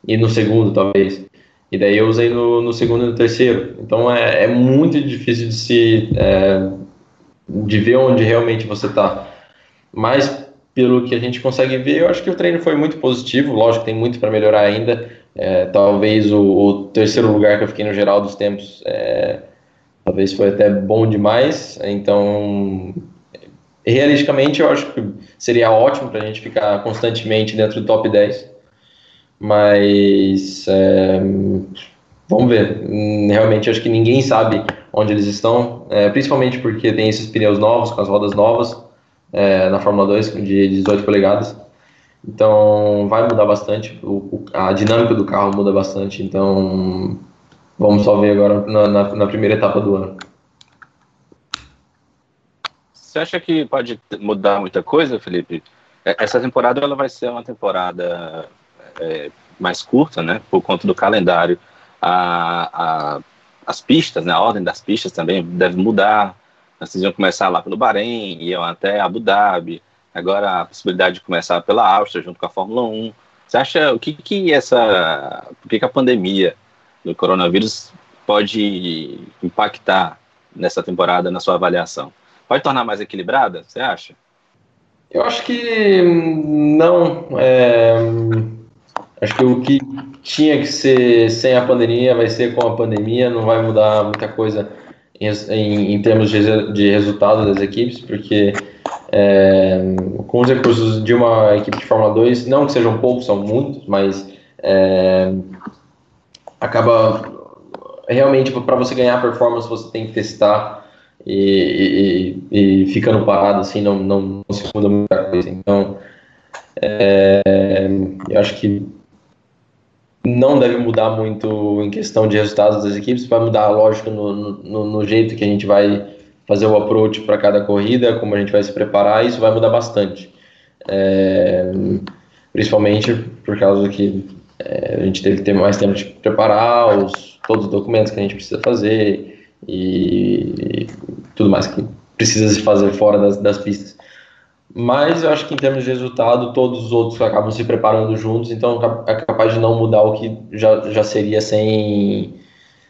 e no segundo, talvez. E daí eu usei no, no segundo e no terceiro. Então é, é muito difícil de se é, de ver onde realmente você está. Mas pelo que a gente consegue ver, eu acho que o treino foi muito positivo. Lógico, tem muito para melhorar ainda. É, talvez o, o, terceiro lugar que eu fiquei no geral dos tempos, é, talvez foi até bom demais. Então, realisticamente, eu acho que seria ótimo para a gente ficar constantemente dentro do top 10. Mas é, vamos ver. Realmente, acho que ninguém sabe onde eles estão, é, principalmente porque tem esses pneus novos, com as rodas novas é, na Fórmula 2 de 18 polegadas. Então vai mudar bastante, o, a dinâmica do carro muda bastante. Então vamos só ver agora na, na, na primeira etapa do ano. Você acha que pode mudar muita coisa, Felipe? É, essa temporada ela vai ser uma temporada é, mais curta, né? Por conta do calendário. A, a, as pistas, né? A ordem das pistas também deve mudar. Vocês iam começar lá pelo Bahrein, iam até Abu Dhabi. Agora a possibilidade de começar pela Áustria junto com a Fórmula 1. Você acha o que que essa, o que que a pandemia do coronavírus pode impactar nessa temporada na sua avaliação? Pode tornar mais equilibrada? Você acha? Eu acho que não. É, acho que o que tinha que ser sem a pandemia vai ser com a pandemia. Não vai mudar muita coisa em, em, termos de, de resultado das equipes, porque é, com os recursos de uma equipe de Fórmula 2, não que sejam poucos, são muitos, mas é, acaba realmente para você ganhar performance você tem que testar e, e, e ficando parado assim não, não, não, se muda muita coisa. Então é, eu acho que não deve mudar muito em questão de resultados das equipes, vai mudar, lógico, no, no, no jeito que a gente vai fazer o approach para cada corrida, como a gente vai se preparar, isso vai mudar bastante. É, principalmente por causa que é, a gente teve que ter mais tempo de preparar os, todos os documentos que a gente precisa fazer e, e tudo mais que precisa se fazer fora das, das pistas. Mas eu acho que em termos de resultado, todos os outros acabam se preparando juntos, então é capaz de não mudar o que já, já seria sem,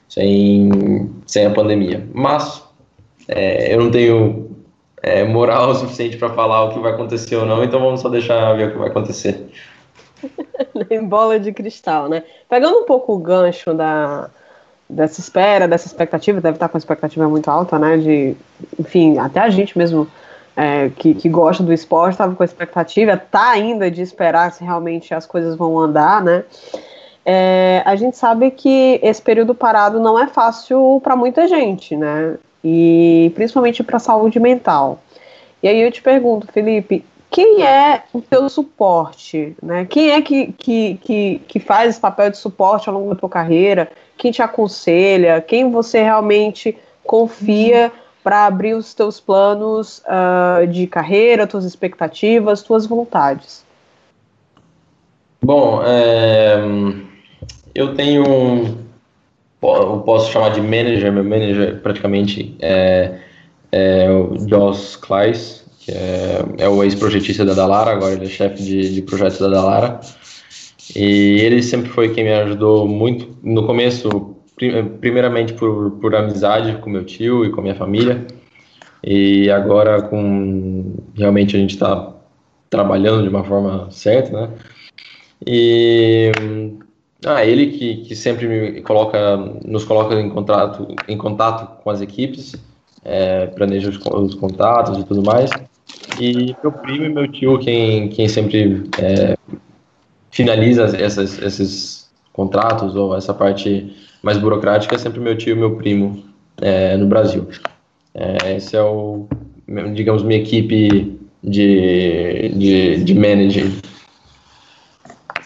sem, sem a pandemia. Mas é, eu não tenho é, moral o suficiente para falar o que vai acontecer ou não, então vamos só deixar ver o que vai acontecer. Nem bola de cristal, né? Pegando um pouco o gancho da, dessa espera, dessa expectativa, deve estar com a expectativa muito alta, né? De, enfim, até a gente mesmo é, que, que, gosta do esporte estava com a expectativa, tá ainda de esperar se realmente as coisas vão andar, né? É, a gente sabe que esse período parado não é fácil para muita gente, né? E principalmente para a saúde mental. E aí eu te pergunto, Felipe, quem é o teu suporte? Né? Quem é que, que, que, que faz esse papel de suporte ao longo da tua carreira? Quem te aconselha? Quem você realmente confia? Para abrir os teus planos uh, de carreira, tuas expectativas, tuas vontades? Bom, é, eu tenho eu posso chamar de manager, meu manager praticamente é, é o Joss Kleis, que é, é o ex-projetista da Dalara, agora ele é chefe de, de projetos da Dalara. E ele sempre foi quem me ajudou muito. No começo, primeiramente por, por amizade com meu tio e com minha família, e agora com realmente a gente está trabalhando de uma forma certa, né? E ah, ele que, que sempre me coloca, nos coloca em contato, em contato com as equipes, é, planeja os, os, contatos e tudo mais. E meu primo e meu tio quem, quem sempre é, finaliza essas, esses contratos ou essa parte mais burocrática é sempre meu tio e meu primo é, no Brasil. É, esse é o, digamos, minha equipe de, de, de managing.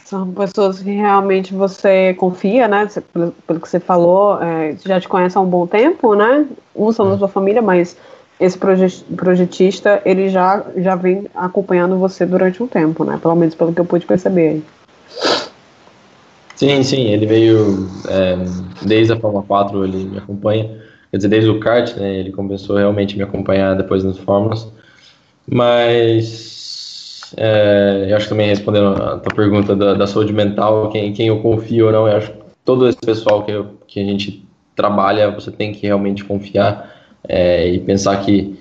São pessoas que realmente você confia, né? Pelo, pelo que você falou, é, já te conhece há um bom tempo, né? Um são da sua família, mas esse projetista, ele já, já vem acompanhando você durante um tempo, né? Pelo menos pelo que eu pude perceber. Sim, sim, ele veio é, desde a Fórmula 4, ele me acompanha, quer dizer, desde o kart, né, ele começou realmente a me acompanhar depois nas Fórmulas, mas é, eu acho que também respondendo a tua pergunta da, da saúde mental, quem, quem eu confio ou não, eu acho todo esse pessoal que, que a gente trabalha, você tem que realmente confiar é, e pensar que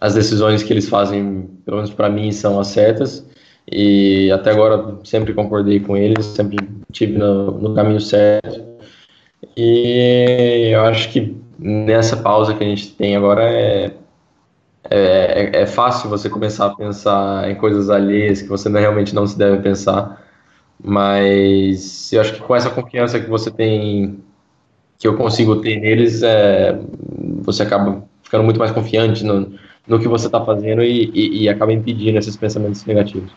as decisões que eles fazem, pelo menos para mim, são as certas. E até agora sempre concordei com eles, sempre tive no, no caminho certo. E eu acho que nessa pausa que a gente tem agora é, é, é, fácil você começar a pensar em coisas alheias que você realmente não se deve pensar. Mas eu acho que com essa confiança que você tem, que eu consigo ter neles, é, você acaba ficando muito mais confiante no, no que você está fazendo e, e, e acaba impedindo esses pensamentos negativos.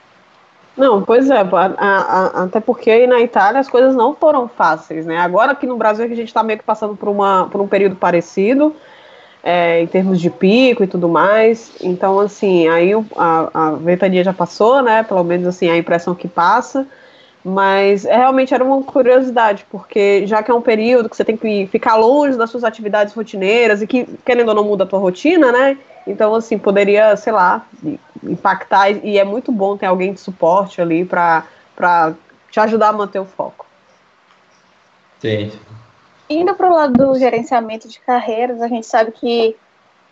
Não, pois é, a, a, até porque aí na Itália as coisas não foram fáceis, né? Agora aqui no Brasil é que a gente está meio que passando por, uma, por um período parecido, é, em termos de pico e tudo mais. Então, assim, aí a, a ventania já passou, né? Pelo menos assim, a impressão que passa. Mas é, realmente era uma curiosidade, porque já que é um período que você tem que ficar longe das suas atividades rotineiras e que, querendo ou não, muda a tua rotina, né? Então, assim, poderia, sei lá, impactar e é muito bom ter alguém de suporte ali para te ajudar a manter o foco. Sim. Indo para o lado do gerenciamento de carreiras, a gente sabe que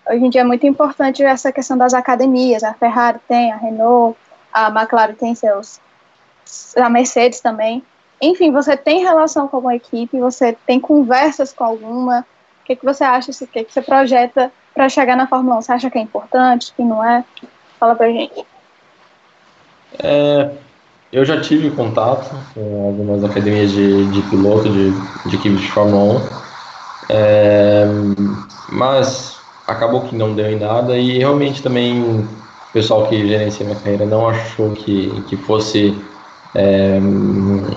hoje em dia é muito importante essa questão das academias. A Ferrari tem, a Renault, a McLaren tem seus, a Mercedes também. Enfim, você tem relação com alguma equipe, você tem conversas com alguma. O que, que você acha, o que, que você projeta para chegar na Fórmula 1? Você acha que é importante, que não é? Fala pra gente. É, eu já tive contato com algumas academias de, de piloto, de, de equipes de Fórmula 1, é, mas acabou que não deu em nada e realmente também o pessoal que gerencia minha carreira não achou que, que fosse é,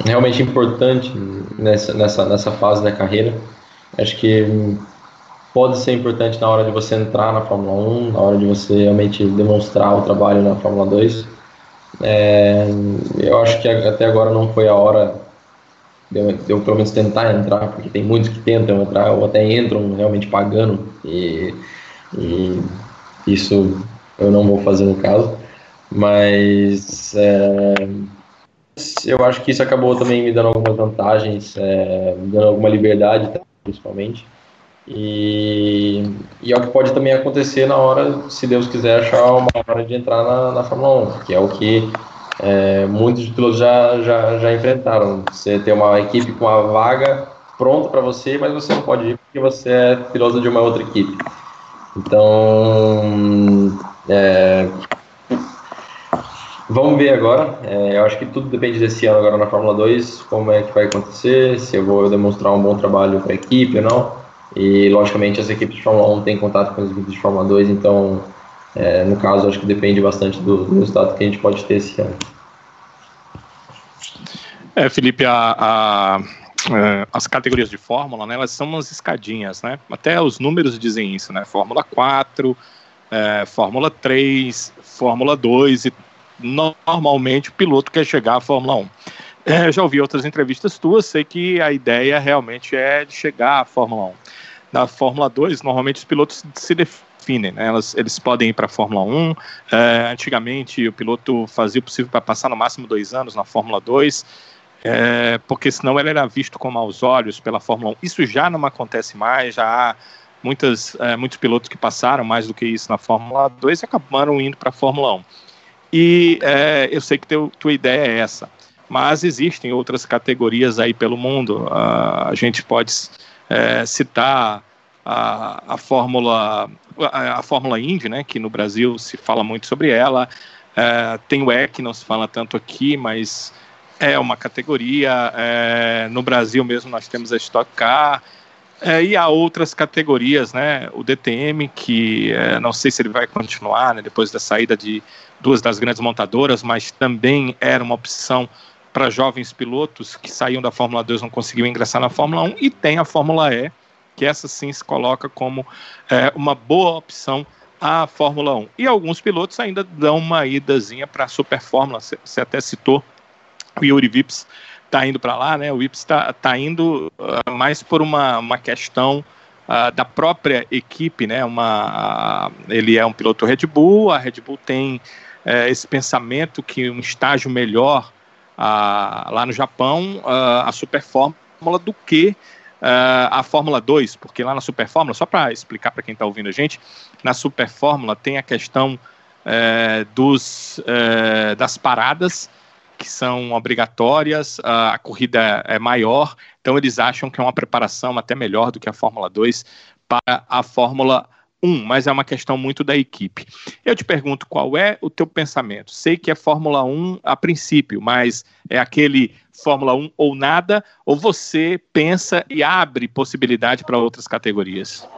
realmente importante nessa, nessa, nessa fase da carreira. Acho que pode ser importante na hora de você entrar na Fórmula 1, na hora de você realmente demonstrar o trabalho na Fórmula 2. É, eu acho que até agora não foi a hora de eu, de eu, pelo menos tentar entrar, porque tem muitos que tentam entrar ou até entram realmente pagando, e, e isso eu não vou fazer no caso. Mas é, eu acho que isso acabou também me dando algumas vantagens, é, me dando alguma liberdade, principalmente. E, e, é o que pode também acontecer na hora, se Deus quiser, achar uma hora de entrar na, na Fórmula 1, que é o que é, muitos pilotos já, já, já enfrentaram. Você tem uma equipe com uma vaga pronta para você, mas você não pode ir porque você é piloto de uma outra equipe. Então, é, vamos ver agora. É, eu acho que tudo depende desse ano agora na Fórmula 2, como é que vai acontecer, se eu vou demonstrar um bom trabalho para a equipe ou não. E, logicamente, as equipes de Fórmula 1 têm contato com as equipes de Fórmula 2, então, é, no caso, acho que depende bastante do, do, resultado que a gente pode ter esse ano. É, Felipe, a, a, é, as categorias de Fórmula, né, elas são umas escadinhas, né? Até os números dizem isso, né? Fórmula 4, é, Fórmula 3, Fórmula 2 e normalmente o piloto quer chegar à Fórmula 1. É, já ouvi outras entrevistas tuas, sei que a ideia realmente é de chegar à Fórmula 1 na Fórmula 2, normalmente os pilotos se definem, né? Elas, eles podem ir para a Fórmula 1. É, antigamente, o piloto fazia o possível para passar no máximo dois anos na Fórmula 2, é, porque senão ele era visto com maus olhos pela Fórmula 1. Isso já não acontece mais, já há muitas, é, muitos pilotos que passaram mais do que isso na Fórmula 2 e acabaram indo para a Fórmula 1. E é, eu sei que teu, tua ideia é essa, mas existem outras categorias aí pelo mundo. Uh, a gente pode é, citar a, a Fórmula a, a, Fórmula Indy, né, que no Brasil se fala muito sobre ela. É, tem o E, que não se fala tanto aqui, mas é uma categoria. É, no Brasil mesmo nós temos a Stock Car. É, e há outras categorias, né? O DTM, que é, não sei se ele vai continuar né, depois da saída de duas das grandes montadoras, mas também era uma opção para jovens pilotos que saíam da Fórmula 2 não conseguiam ingressar na Fórmula 1 e tem a Fórmula E, que essa sim se coloca como é, uma boa opção à Fórmula 1. E alguns pilotos ainda dão uma idazinha para a Super Fórmula, você até citou o Yuri Vips está indo para lá, né? O Vips está tá indo uh, mais por uma, uma questão uh, da própria equipe, né? Uma, uh, ele é um piloto Red Bull, a Red Bull tem eh, esse pensamento que um estágio melhor lá no Japão, a Super Fórmula do que a Fórmula 2, porque lá na Super Fórmula, só para explicar para quem está ouvindo a gente, na Super Fórmula tem a questão uh, dos, uh, das paradas que são obrigatórias, a corrida é maior, então eles acham que é uma preparação até melhor do que a Fórmula 2 para a Fórmula um, mas é uma questão muito da equipe. Eu te pergunto qual é o teu pensamento. Sei que é Fórmula 1 a princípio, mas é aquele Fórmula 1 ou nada, ou você pensa e abre possibilidade para outras categorias?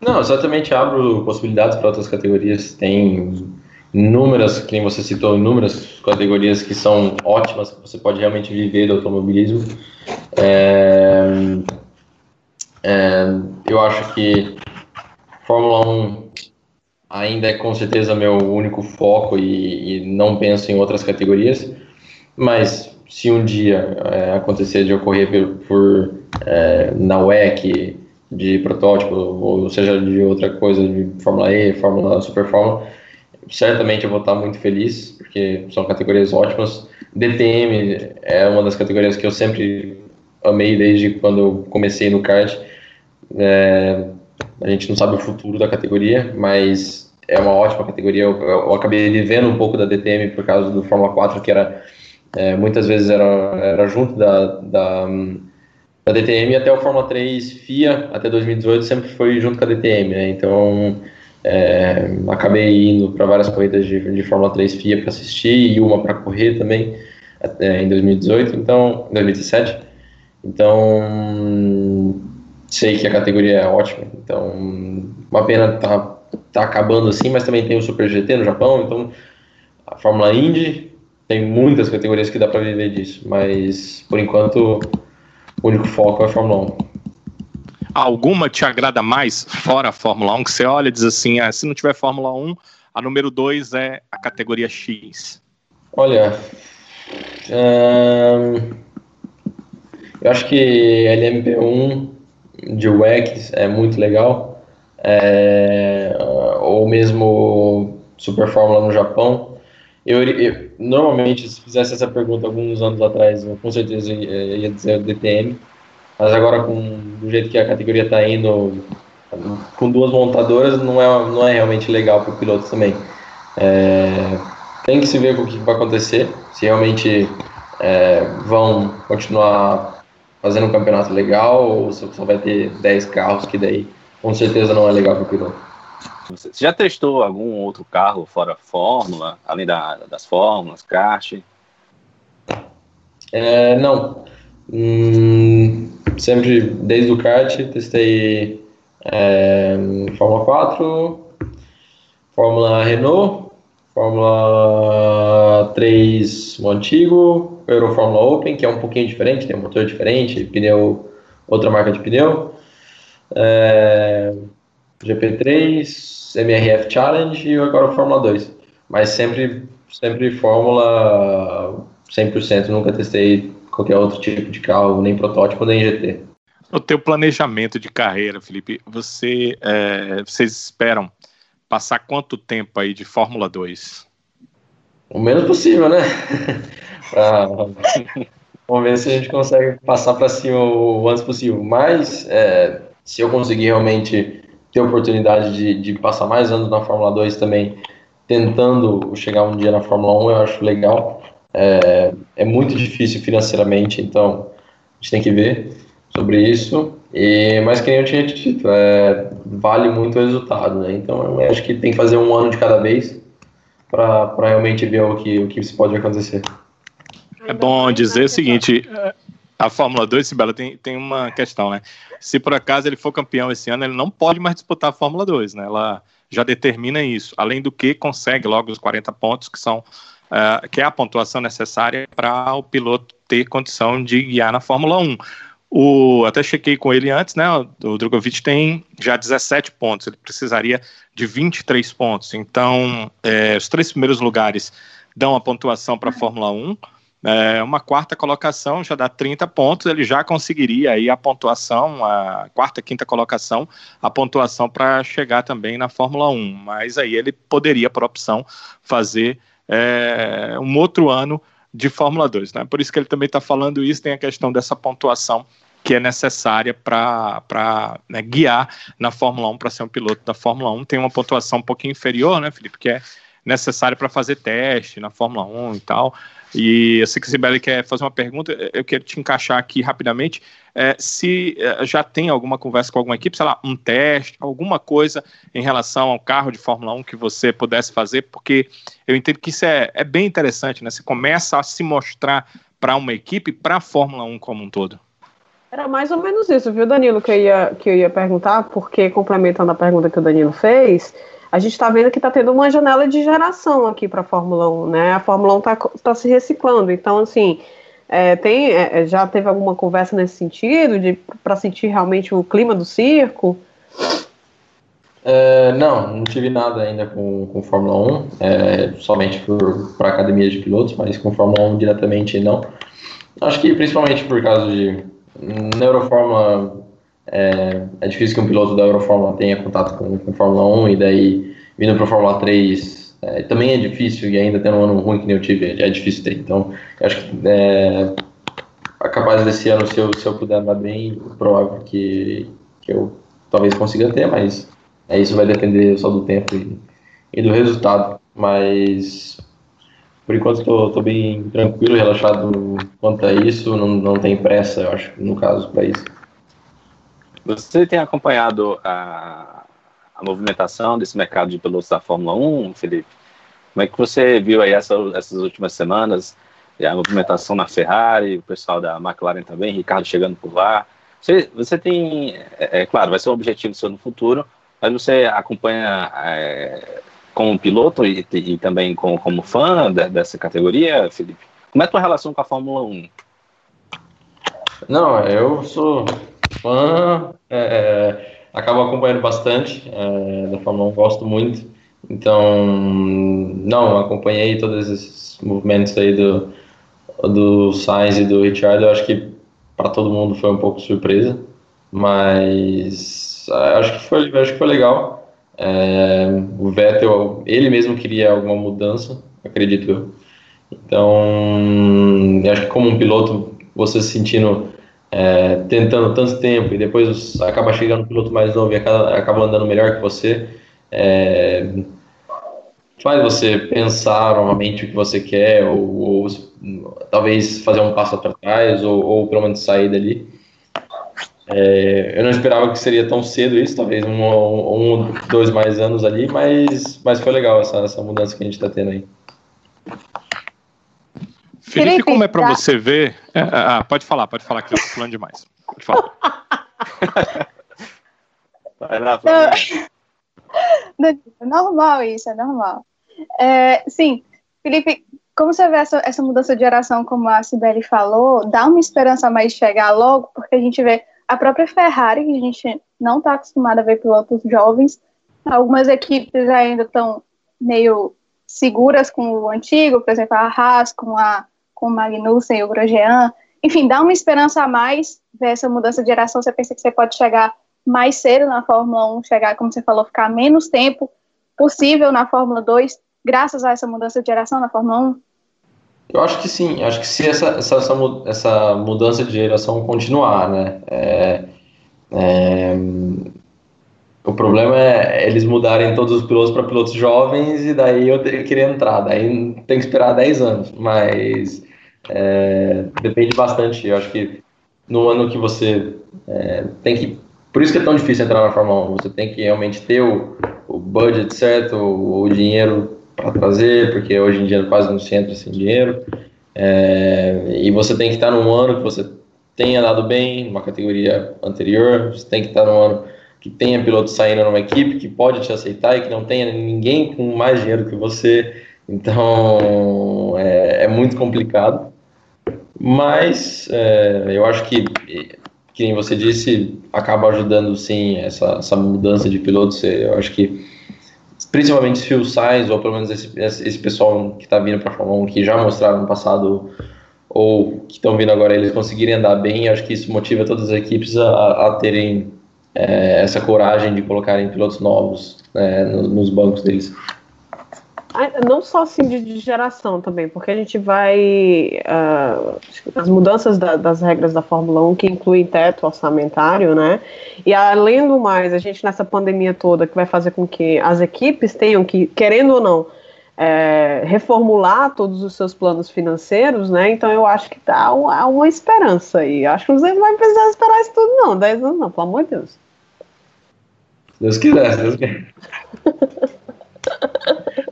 Não, exatamente abro possibilidades para outras categorias. Tem inúmeras, que nem você citou, inúmeras categorias que são ótimas, você pode realmente viver do automobilismo. É, é, eu acho que Fórmula 1 ainda é com certeza meu único foco e, e não penso em outras categorias, mas se um dia é, acontecer de ocorrer por, por é, na WEC de protótipo, ou seja, de outra coisa, de Fórmula E, Fórmula Super Fórmula, certamente eu vou estar muito feliz, porque são categorias ótimas. DTM é uma das categorias que eu sempre amei desde quando comecei no kart. É, a gente não sabe o futuro da categoria, mas é uma ótima categoria. Eu, eu acabei vivendo um pouco da DTM por causa do Fórmula 4, que era é, muitas vezes era, era junto da, da, da, DTM até o Fórmula 3 FIA, até 2018, sempre foi junto com a DTM. Né? Então é, acabei indo para várias corridas de, de Fórmula 3 FIA para assistir e uma para correr também é, em 2018, então 2017. Então sei que a categoria é ótima, então uma pena tá, tá acabando assim, mas também tem o Super GT no Japão, então a Fórmula Indy tem muitas categorias que dá para viver disso, mas por enquanto o único foco é a Fórmula 1. Alguma te agrada mais fora a Fórmula 1 que você olha e diz assim, ah, se não tiver Fórmula 1, a número 2 é a categoria X? Olha, hum, eu acho que LMP1 de UX é muito legal, é, ou mesmo Super Fórmula no Japão. Eu, eu, normalmente, se fizesse essa pergunta alguns anos atrás, eu com certeza ia, ia dizer o DTM, mas agora com do jeito que a categoria está indo, com duas montadoras, não é, não é realmente legal para o piloto também. É, tem que se ver o que vai acontecer, se realmente é, vão continuar fazendo um campeonato legal ou se só vai ter 10 carros que daí com certeza não é legal para o piloto. Você já testou algum outro carro fora Fórmula, além da, das Fórmulas, kart? É, não. Hum, sempre desde o kart testei é, Fórmula 4, Fórmula Renault, Fórmula 3 Montigo, Euro Fórmula Open, que é um pouquinho diferente, tem um motor diferente, pneu, outra marca de pneu. É, GP3, MRF Challenge e agora Fórmula 2. Mas sempre, sempre Fórmula 100%, nunca testei qualquer outro tipo de carro, nem protótipo, nem GT. No teu planejamento de carreira, Felipe, você, é, vocês esperam passar quanto tempo aí de Fórmula 2? O menos possível, né? Pra... Vamos ver se a gente consegue passar para cima o antes possível. Mas, é, se eu conseguir realmente ter oportunidade de, de passar mais anos na Fórmula 2 também, tentando chegar um dia na Fórmula 1, eu acho legal. É, é muito difícil financeiramente, então a gente tem que ver sobre isso. E, mas que nem eu tinha dito, é, vale muito o resultado, né? Então eu acho que tem que fazer um ano de cada vez para realmente ver o que, o que pode acontecer. É bom dizer o seguinte: a Fórmula 2, Sibela, tem, tem uma questão, né? Se por acaso ele for campeão esse ano, ele não pode mais disputar a Fórmula 2, né? Ela já determina isso. Além do que, consegue logo os 40 pontos, que são uh, que é a pontuação necessária para o piloto ter condição de guiar na Fórmula 1. O, até chequei com ele antes, né? O Drogovic tem já 17 pontos, ele precisaria de 23 pontos. Então, é, os três primeiros lugares dão a pontuação para a Fórmula 1 é, uma quarta colocação já dá 30 pontos, ele já conseguiria aí a pontuação, a quarta, quinta colocação, a pontuação para chegar também na Fórmula 1. Mas aí ele poderia, por opção, fazer é, um outro ano de Fórmula 2, né? Por isso que ele também está falando isso, tem a questão dessa pontuação que é necessária para né, guiar na Fórmula 1 para ser um piloto da Fórmula 1. Tem uma pontuação um pouquinho inferior, né, Felipe, que é necessária para fazer teste na Fórmula 1 e tal. E eu sei que a Sibeli quer fazer uma pergunta, eu quero te encaixar aqui rapidamente. É, se é, já tem alguma conversa com alguma equipe, sei lá, um teste, alguma coisa em relação ao carro de Fórmula 1 que você pudesse fazer, porque eu entendo que isso é, é bem interessante, né? Você começa a se mostrar para uma equipe, para a Fórmula 1 como um todo. Era mais ou menos isso, viu, Danilo, que eu ia, que eu ia perguntar, porque complementando a pergunta que o Danilo fez, a gente está vendo que está tendo uma janela de geração aqui para a Fórmula 1, né? A Fórmula 1 está tá se reciclando, então, assim, é, tem, é, é, já teve alguma conversa nesse sentido, para sentir realmente o clima do circo? É, não, não tive nada ainda com, com Fórmula 1, é, somente por academia de pilotos, mas com Fórmula 1 diretamente não. Acho que principalmente por causa de na é, é, difícil que um piloto da Eurofórmula tenha contato com, com Fórmula 1 e daí vindo para a Fórmula 3 é, também é difícil e ainda tendo um ano ruim que nem eu tive, é difícil ter. Então, acho que é, é capaz desse ano, se eu, se eu puder andar bem, provável que, que eu talvez consiga ter, mas é, isso vai depender só do tempo e, e do resultado. Mas por enquanto estou bem tranquilo, relaxado quanto a isso, não, não tem pressa, eu acho, no caso, para isso. Você tem acompanhado a, a movimentação desse mercado de pilotos da Fórmula 1, Felipe? Como é que você viu aí essa, essas últimas semanas, a movimentação na Ferrari, o pessoal da McLaren também, Ricardo chegando por lá? Você, você tem, é, é claro, vai ser um objetivo seu no futuro, mas você acompanha é, como piloto e, e também com, como fã de, dessa categoria, Felipe? Como é a tua relação com a Fórmula 1? Não, eu sou fã, é, é, acabo acompanhando bastante é, da Fórmula 1, gosto muito. Então, não, acompanhei todos esses movimentos aí do, do Sainz e do Richard. Eu acho que para todo mundo foi um pouco surpresa, mas é, acho que foi, acho que foi legal. É, o Vettel, ele mesmo queria alguma mudança, acredito eu. Então, acho que como um piloto, você se sentindo é, tentando tanto tempo e depois acaba chegando um piloto mais novo e acaba, acaba andando melhor que você, é, faz você pensar novamente o que você quer ou, ou talvez fazer um passo atrás ou, ou pelo menos sair dali. É, eu não esperava que seria tão cedo isso, talvez um, um, dois mais anos ali, mas, mas foi legal essa, essa mudança que a gente está tendo aí. Felipe, como é para tá? você ver? É, é, ah, pode falar, pode falar que eu estou falando demais. Pode falar. Vai lá, é normal isso, é normal. É, sim, Felipe, como você vê essa, essa mudança de geração, como a Sibeli falou, dá uma esperança mais de chegar logo, porque a gente vê a própria Ferrari, que a gente não está acostumado a ver pilotos jovens, algumas equipes ainda estão meio seguras com o antigo, por exemplo, a Haas com, a, com Magnussen e o Grosjean. Enfim, dá uma esperança a mais ver essa mudança de geração. Você pensa que você pode chegar mais cedo na Fórmula 1, chegar, como você falou, ficar menos tempo possível na Fórmula 2, graças a essa mudança de geração na Fórmula 1? Eu acho que sim, acho que se essa, essa, essa mudança de geração continuar, né? É, é, o problema é eles mudarem todos os pilotos para pilotos jovens e daí eu queria entrar, daí tem que esperar 10 anos, mas é, depende bastante. Eu acho que no ano que você é, tem que. Por isso que é tão difícil entrar na Fórmula 1, você tem que realmente ter o, o budget certo, o, o dinheiro para trazer, porque hoje em dia quase não se entra sem dinheiro. É, e você tem que estar num ano que você tenha dado bem, numa categoria anterior, você tem que estar num ano que tenha piloto saindo numa equipe que pode te aceitar e que não tenha ninguém com mais dinheiro que você. Então é, é muito complicado. Mas é, eu acho que, que você disse, acaba ajudando sim essa, essa mudança de pilotos. Eu acho que principalmente Phil Sainz, ou pelo menos esse, esse pessoal que está vindo para a Fórmula 1, que já mostraram no passado, ou que estão vindo agora, eles conseguirem andar bem, acho que isso motiva todas as equipes a, a terem é, essa coragem de colocarem pilotos novos é, nos bancos deles. Não só assim de, de, geração também, porque a gente vai. Uh, as mudanças da, das regras da Fórmula 1, que incluem teto orçamentário, né? E além do mais, a gente nessa pandemia toda, que vai fazer com que as equipes tenham que, querendo ou não, é, reformular todos os seus planos financeiros, né? Então eu acho que tá uma, uma esperança aí. Acho que você não vai precisar esperar isso tudo, não. 10 anos não, pelo amor de Deus. Deus quiser, Deus quiser.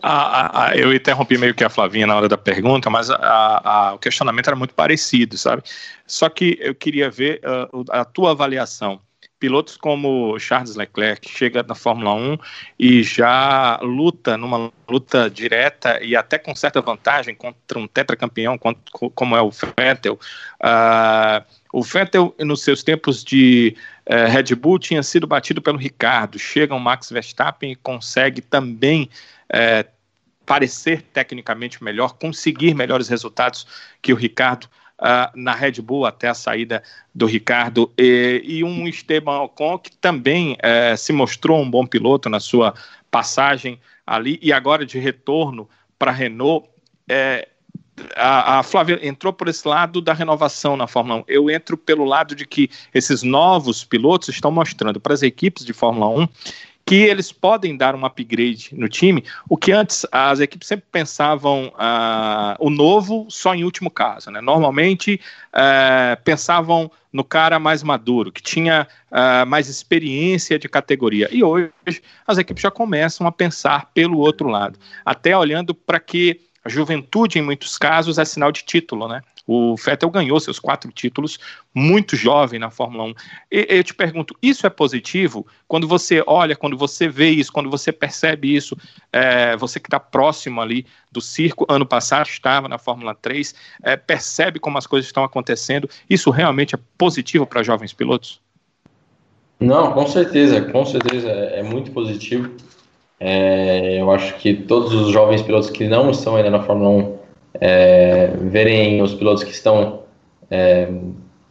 Ah, ah, eu interrompi meio que a Flavinha na hora da pergunta, mas a, o questionamento era muito parecido, sabe? Só que eu queria ver uh, a tua avaliação. Pilotos como Charles Leclerc chega na Fórmula 1 e já luta numa luta direta e até com certa vantagem contra um tetracampeão como é o Vettel. Uh, o Vettel, nos seus tempos de uh, Red Bull, tinha sido batido pelo Ricardo. Chega o Max Verstappen e consegue também uh, parecer tecnicamente melhor, conseguir melhores resultados que o Ricardo uh, na Red Bull até a saída do Ricardo. E, e um Esteban Ocon que também uh, se mostrou um bom piloto na sua passagem ali e agora de retorno para a Renault. Uh, a, a, Flávia entrou por esse lado da renovação na Fórmula 1. Eu entro pelo lado de que esses novos pilotos estão mostrando para as equipes de Fórmula 1 que eles podem dar um upgrade no time, o que antes as equipes sempre pensavam uh, o novo só em último caso. Né? Normalmente uh, pensavam no cara mais maduro, que tinha uh, mais experiência de categoria. E hoje as equipes já começam a pensar pelo outro lado, até olhando para que a juventude, em muitos casos, é sinal de título, né? O Vettel ganhou seus quatro títulos muito jovem na Fórmula 1. E, eu te pergunto, isso é positivo? Quando você olha, quando você vê isso, quando você percebe isso, é, você que está próximo ali do circo, ano passado estava na Fórmula 3, é, percebe como as coisas estão acontecendo, isso realmente é positivo para jovens pilotos? Não, com certeza, com certeza é, é muito positivo. É, eu acho que todos os jovens pilotos que não estão ainda na Fórmula 1 é, verem os pilotos que estão é,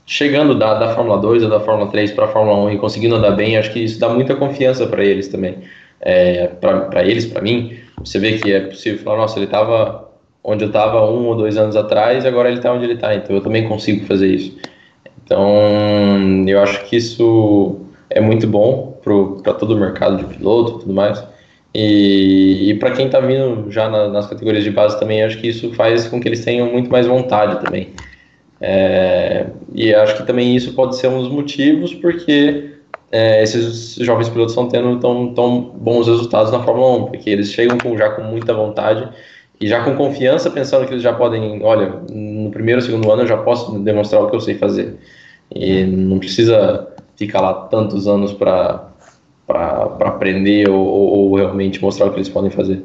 chegando da, da Fórmula 2 ou da Fórmula 3 para a Fórmula 1 e conseguindo andar bem, acho que isso dá muita confiança para eles também. É, para eles, para mim, você vê que é possível falar, nossa, ele estava onde eu estava um ou dois anos atrás e agora ele está onde ele está, então eu também consigo fazer isso. Então, eu acho que isso é muito bom para todo o mercado de piloto e tudo mais. E, e para quem está vindo já na, nas categorias de base também, acho que isso faz com que eles tenham muito mais vontade também. É, e acho que também isso pode ser um dos motivos porque é, esses jovens pilotos estão tendo tão, tão bons resultados na Fórmula 1, porque eles chegam com, já com muita vontade e já com confiança, pensando que eles já podem, olha, no primeiro ou segundo ano eu já posso demonstrar o que eu sei fazer. E não precisa ficar lá tantos anos para para aprender ou, ou, realmente mostrar o que eles podem fazer.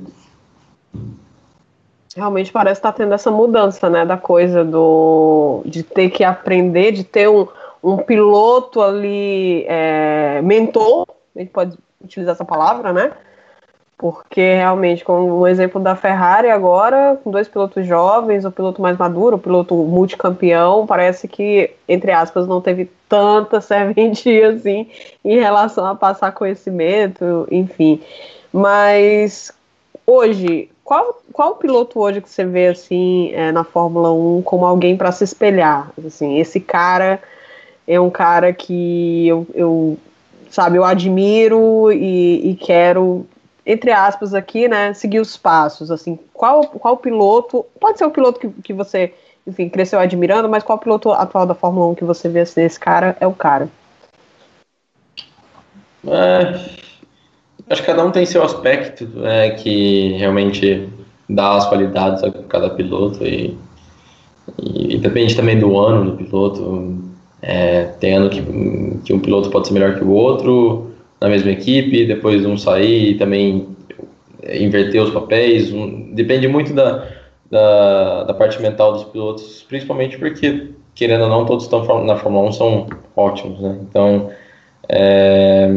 Realmente parece estar tá tendo essa mudança, né, da coisa do de ter que aprender, de ter um, um piloto ali é, mentor, a gente pode utilizar essa palavra, né? Porque realmente, com o exemplo da Ferrari agora, com dois pilotos jovens, o piloto mais maduro, o piloto multicampeão, parece que, entre aspas, não teve tanta serventia assim em relação a passar conhecimento, enfim. Mas hoje, qual, qual piloto hoje que você vê assim é, na Fórmula 1 como alguém para se espelhar? Assim, esse cara é um cara que eu, eu sabe, eu admiro e, e quero entre aspas aqui, né, seguir os passos, assim, qual, qual piloto, pode ser o piloto que, que você, enfim, cresceu admirando, mas qual piloto atual da Fórmula 1 que você vê assim, esse cara é o cara? É, acho que cada um tem seu aspecto, é, que realmente dá as qualidades a cada piloto e, e, e depende também do ano do piloto, é, tem ano que, que um piloto pode ser melhor que o outro, na mesma equipe, depois um sair e também inverter os papéis. Um, depende muito da, da, da, parte mental dos pilotos, principalmente porque, querendo ou não, todos estão na Fórmula 1 são ótimos, né? Então, é,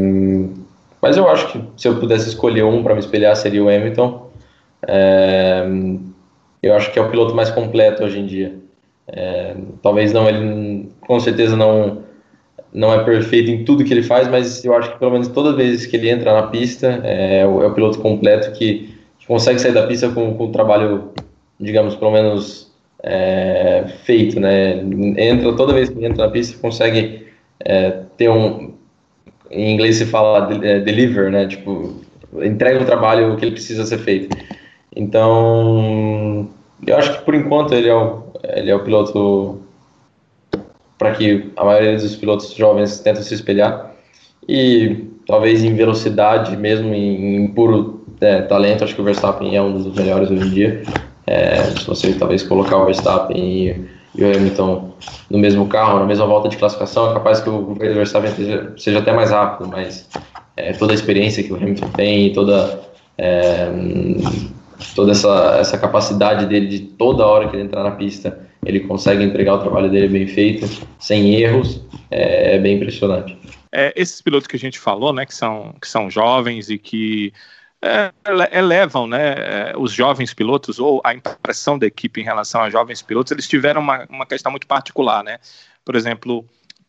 mas eu acho que se eu pudesse escolher um para me espelhar seria o Hamilton. É, eu acho que é o piloto mais completo hoje em dia. É, talvez não, ele com certeza não não é perfeito em tudo que ele faz, mas eu acho que pelo menos todas as vezes que ele entra na pista é, o, é o piloto completo que, consegue sair da pista com, com o trabalho, digamos, pelo menos é, feito, né? Entra toda vez que entra na pista consegue é, ter um, em inglês se fala é, deliver, né? Tipo, entrega o trabalho que ele precisa ser feito. Então, eu acho que por enquanto ele é o, ele é o piloto para que a maioria dos pilotos jovens tentam se espelhar e talvez em velocidade, mesmo em, em puro é, talento, acho que o Verstappen é um dos melhores hoje em dia. É, se você talvez colocar o Verstappen e, e, o Hamilton no mesmo carro, na mesma volta de classificação, é capaz que o Verstappen seja, seja até mais rápido, mas é, toda a experiência que o Hamilton tem, toda é, toda essa, essa capacidade dele de toda hora que ele entrar na pista, ele consegue entregar o trabalho dele bem feito, sem erros, é, é bem impressionante. É, esses pilotos que a gente falou, né, que são, que são jovens e que é, elevam né, é, os jovens pilotos ou a impressão da equipe em relação a jovens pilotos, eles tiveram uma, uma questão muito particular, né? Por exemplo,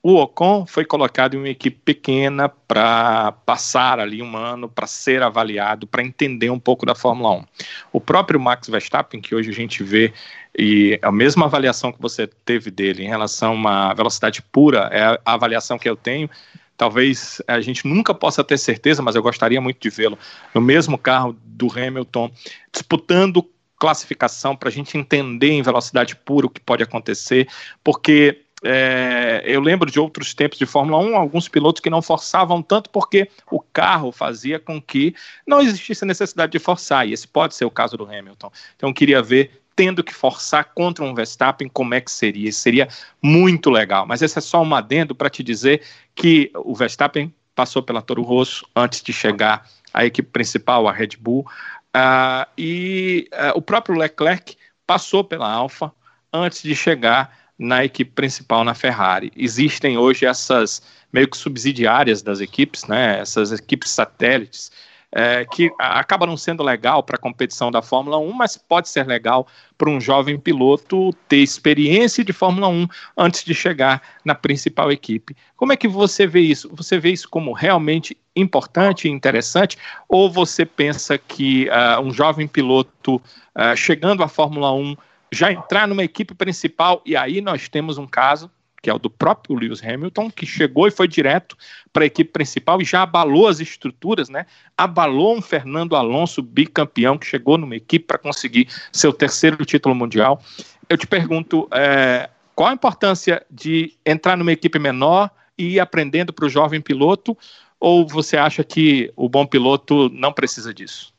o Ocon foi colocado em uma equipe pequena para passar ali um ano, para ser avaliado, para entender um pouco da Fórmula 1. O próprio Max Verstappen, que hoje a gente vê, e a mesma avaliação que você teve dele em relação a uma velocidade pura, é a avaliação que eu tenho. Talvez a gente nunca possa ter certeza, mas eu gostaria muito de vê-lo no mesmo carro do Hamilton, disputando classificação para a gente entender em velocidade pura o que pode acontecer, porque é, eu lembro de outros tempos de Fórmula 1, alguns pilotos que não forçavam tanto porque o carro fazia com que não existisse necessidade de forçar, e esse pode ser o caso do Hamilton. Então queria ver tendo que forçar contra um Verstappen, como é que seria? Isso seria muito legal. Mas esse é só um adendo para te dizer que o Verstappen passou pela Toro Rosso antes de chegar à equipe principal, a Red Bull, uh, e uh, o próprio Leclerc passou pela Alfa antes de chegar na equipe principal na Ferrari. Existem hoje essas meio que subsidiárias das equipes, né, essas equipes satélites, é, que acaba não sendo legal para a competição da Fórmula 1, mas pode ser legal para um jovem piloto ter experiência de Fórmula 1 antes de chegar na principal equipe. Como é que você vê isso? Você vê isso como realmente importante e interessante? Ou você pensa que uh, um jovem piloto uh, chegando à Fórmula 1 já entrar numa equipe principal, e aí nós temos um caso, que é o do próprio Lewis Hamilton, que chegou e foi direto para a equipe principal e já abalou as estruturas, né? Abalou um Fernando Alonso bicampeão que chegou numa equipe para conseguir seu terceiro título mundial. Eu te pergunto, é, qual a importância de entrar numa equipe menor e ir aprendendo para o jovem piloto, ou você acha que o bom piloto não precisa disso?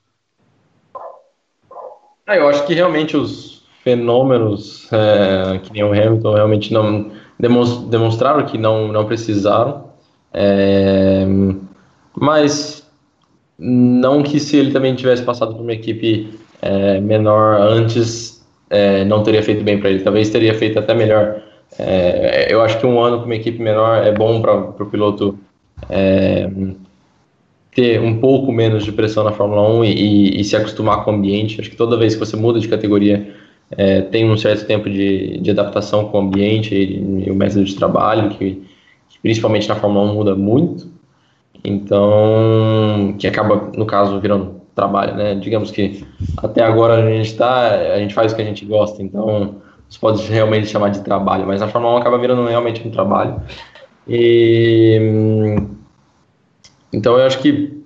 Ah, eu acho que realmente os, fenômenos é, que nem o Hamilton realmente não demonstraram que não, não precisaram. É, mas não que se ele também tivesse passado por uma equipe é, menor antes, é, não teria feito bem para ele. Talvez teria feito até melhor. É, eu acho que um ano com uma equipe menor é bom para o piloto é, ter um pouco menos de pressão na Fórmula 1 e, e, e, se acostumar com o ambiente. Acho que toda vez que você muda de categoria, é, tem um certo tempo de, de adaptação com o ambiente e, e o método de trabalho, que, que, principalmente na Fórmula 1 muda muito, então, que acaba, no caso, virando trabalho, né? Digamos que até agora a gente está, a gente faz o que a gente gosta, então você pode realmente chamar de trabalho, mas na Fórmula 1 acaba virando realmente um trabalho. E, então eu acho que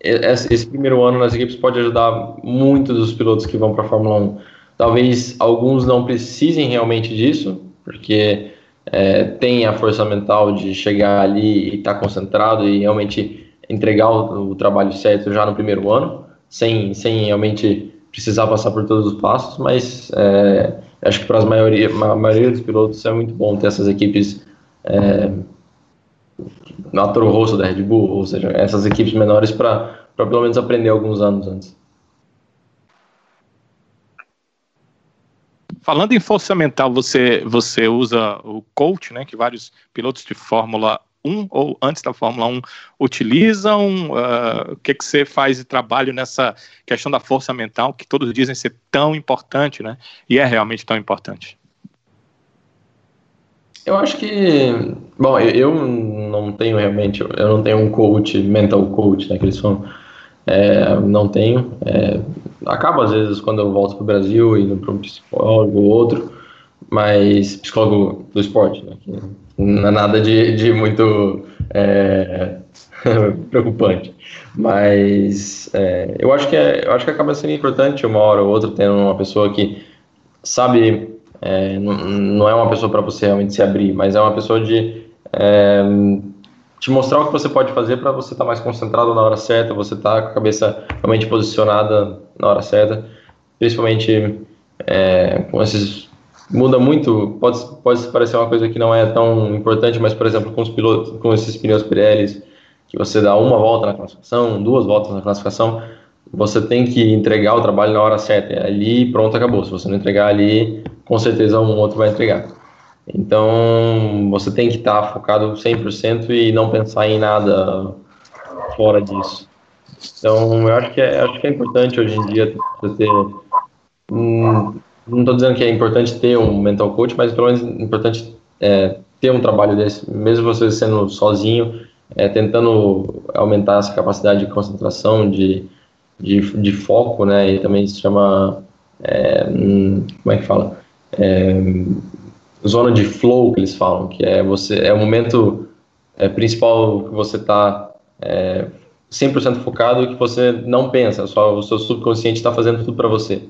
esse primeiro ano nas equipes pode ajudar muito dos pilotos que vão para a Fórmula 1 Talvez alguns não precisem realmente disso, porque é, tem a força mental de chegar ali e estar tá concentrado e realmente entregar o, o, trabalho certo já no primeiro ano, sem, sem realmente precisar passar por todos os passos, mas é, acho que para maioria, a maioria dos pilotos é muito bom ter essas equipes é, na Toro Rosso da Red Bull, ou seja, essas equipes menores para pelo menos aprender alguns anos antes. Falando em força mental, você, você usa o coach, né, que vários pilotos de Fórmula 1 ou antes da Fórmula 1 utilizam? Uh, o que, que você faz de trabalho nessa questão da força mental, que todos dizem ser tão importante, né? E é realmente tão importante. Eu acho que, bom, eu não tenho realmente, eu não tenho um coach, mental coach, né, que eles falam, é, não tenho. É, acaba às vezes quando eu volto para o Brasil indo para um psicólogo ou outro, mas psicólogo do esporte, né, não é nada de, de muito é, preocupante. Mas é, eu acho que é, eu acho que acaba sendo importante uma hora ou outra tendo uma pessoa que sabe, é, não, não é uma pessoa para você realmente se abrir, mas é uma pessoa de te mostrar o que você pode fazer para você estar tá mais concentrado na hora certa, você estar tá com a cabeça realmente posicionada na hora certa, principalmente é, com esses muda muito, pode, pode parecer uma coisa que não é tão importante, mas por exemplo com os pilotos, com esses pneus Pirelli, que você dá uma volta na classificação, duas voltas na classificação, você tem que entregar o trabalho na hora certa, é ali pronto, acabou. Se você não entregar ali, com certeza um outro vai entregar. Então, você tem que estar focado 100% e não pensar em nada fora disso. Então, eu acho que é, acho que é importante hoje em dia você ter. Hum, não estou dizendo que é importante ter um mental coach, mas pelo menos é importante é, ter um trabalho desse, mesmo você sendo sozinho, é, tentando aumentar essa capacidade de concentração, de, de, de foco, né? E também se chama. É, hum, como é que fala? Zona de flow que eles falam, que é você é o momento é, principal que você está é, 100% focado que você não pensa, só o seu subconsciente está fazendo tudo para você.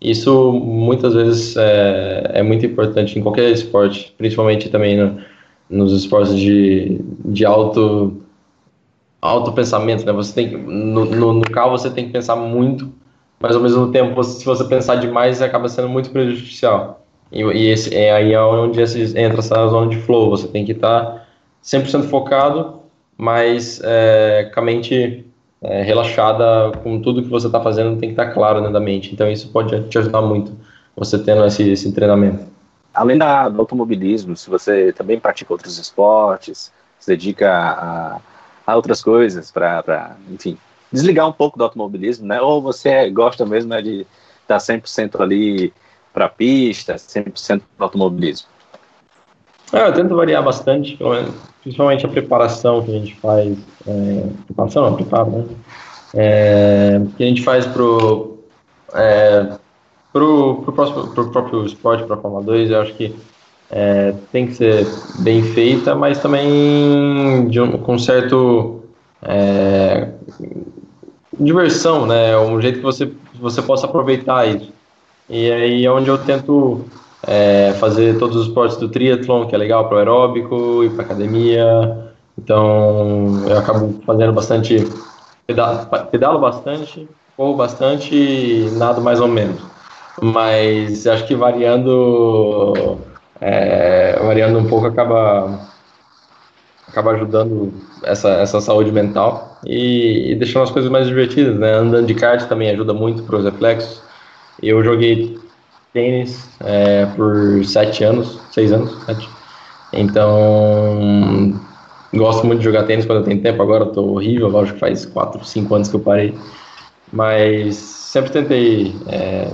Isso muitas vezes é, é, muito importante em qualquer esporte, principalmente também no, nos esportes de, de alto alto pensamento, né? Você tem no, no, no carro você tem que pensar muito, mas ao mesmo tempo, você, se você pensar demais, acaba sendo muito prejudicial. E, e esse, é aí é onde esse, entra essa zona de flow. Você tem que estar tá 100% focado, mas é, com a mente é, relaxada com tudo que você está fazendo, tem que estar tá claro dentro da mente. Então isso pode te ajudar muito, você tendo esse, esse treinamento. Além da, do automobilismo, se você também pratica outros esportes, se dedica a, a outras coisas para, enfim, desligar um pouco do automobilismo, né? Ou você gosta mesmo né, de estar 100% ali para a pista, 100% para automobilismo? É, eu tento variar bastante, principalmente a preparação que a gente faz, é, preparação não, preparo, né? É, que a gente faz pro, é, pro, pro, pro próprio esporte, para a Fórmula 2, eu acho que é, tem que ser bem feita, mas também de um, com certo é, diversão, né? Um jeito que você, você possa aproveitar isso. E aí é onde eu tento é, fazer todos os esportes do triatlon, que é legal para o aeróbico e para academia. Então eu acabo fazendo bastante, pedalo, pedalo bastante, corro bastante e nado mais ou menos. Mas acho que variando, é, variando um pouco acaba, acaba ajudando essa, essa saúde mental e, e deixando as coisas mais divertidas, né? Andando de kart também ajuda muito para os reflexos eu joguei tênis é, por sete anos, seis anos, sete. Então, gosto muito de jogar tênis quando eu tenho tempo. Agora eu tô horrível, lógico que faz quatro, cinco anos que eu parei. Mas sempre tentei é,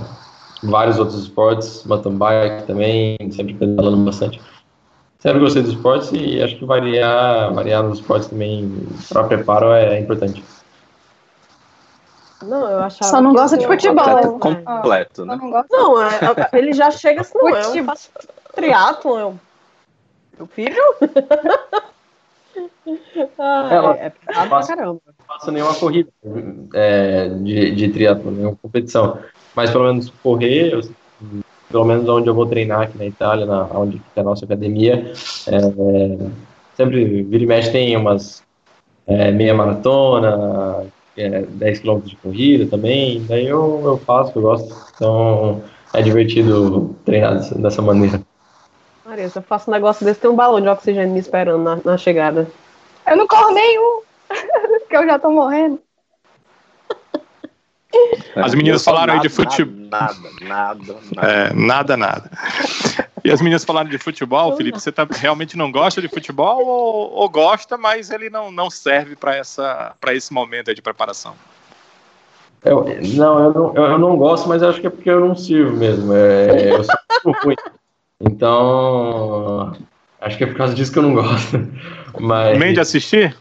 vários outros esportes, mountain bike também, sempre pedalando bastante. Sempre gostei dos esportes e acho que variar, variar nos esportes também para preparo é importante. Não, eu achava. Só não gosta de futebol. completo, né? Não, não é, é, ele já chega assim, não, eu faço triatlon, eu. Meu filho? ah, Ela, é, é pra caramba. Não faço nenhuma corrida é, de, de triatlon, nenhuma competição. Mas pelo menos correr, eu, pelo menos onde eu vou treinar aqui na Itália, na, onde fica a nossa academia, é, sempre vira e mexe tem umas é, meia maratona, é, 10 km de corrida também, daí eu, eu faço, eu gosto. Então é divertido treinar dessa, dessa maneira. Maria, se eu faço um negócio desse, tem um balão de oxigênio me esperando na, na chegada. Eu não corro nenhum, porque eu já tô morrendo. As meninas falaram aí de futebol. Nada, nada, nada. É, nada, nada. E as meninas falaram de futebol, Felipe, você tá, realmente não gosta de futebol ou, ou gosta, mas ele não, não serve para esse momento de preparação? Eu, não, eu não, eu não gosto, mas acho que é porque eu não sirvo mesmo. É, eu sou ruim. Então, acho que é por causa disso que eu não gosto. Mas... Nem de assistir?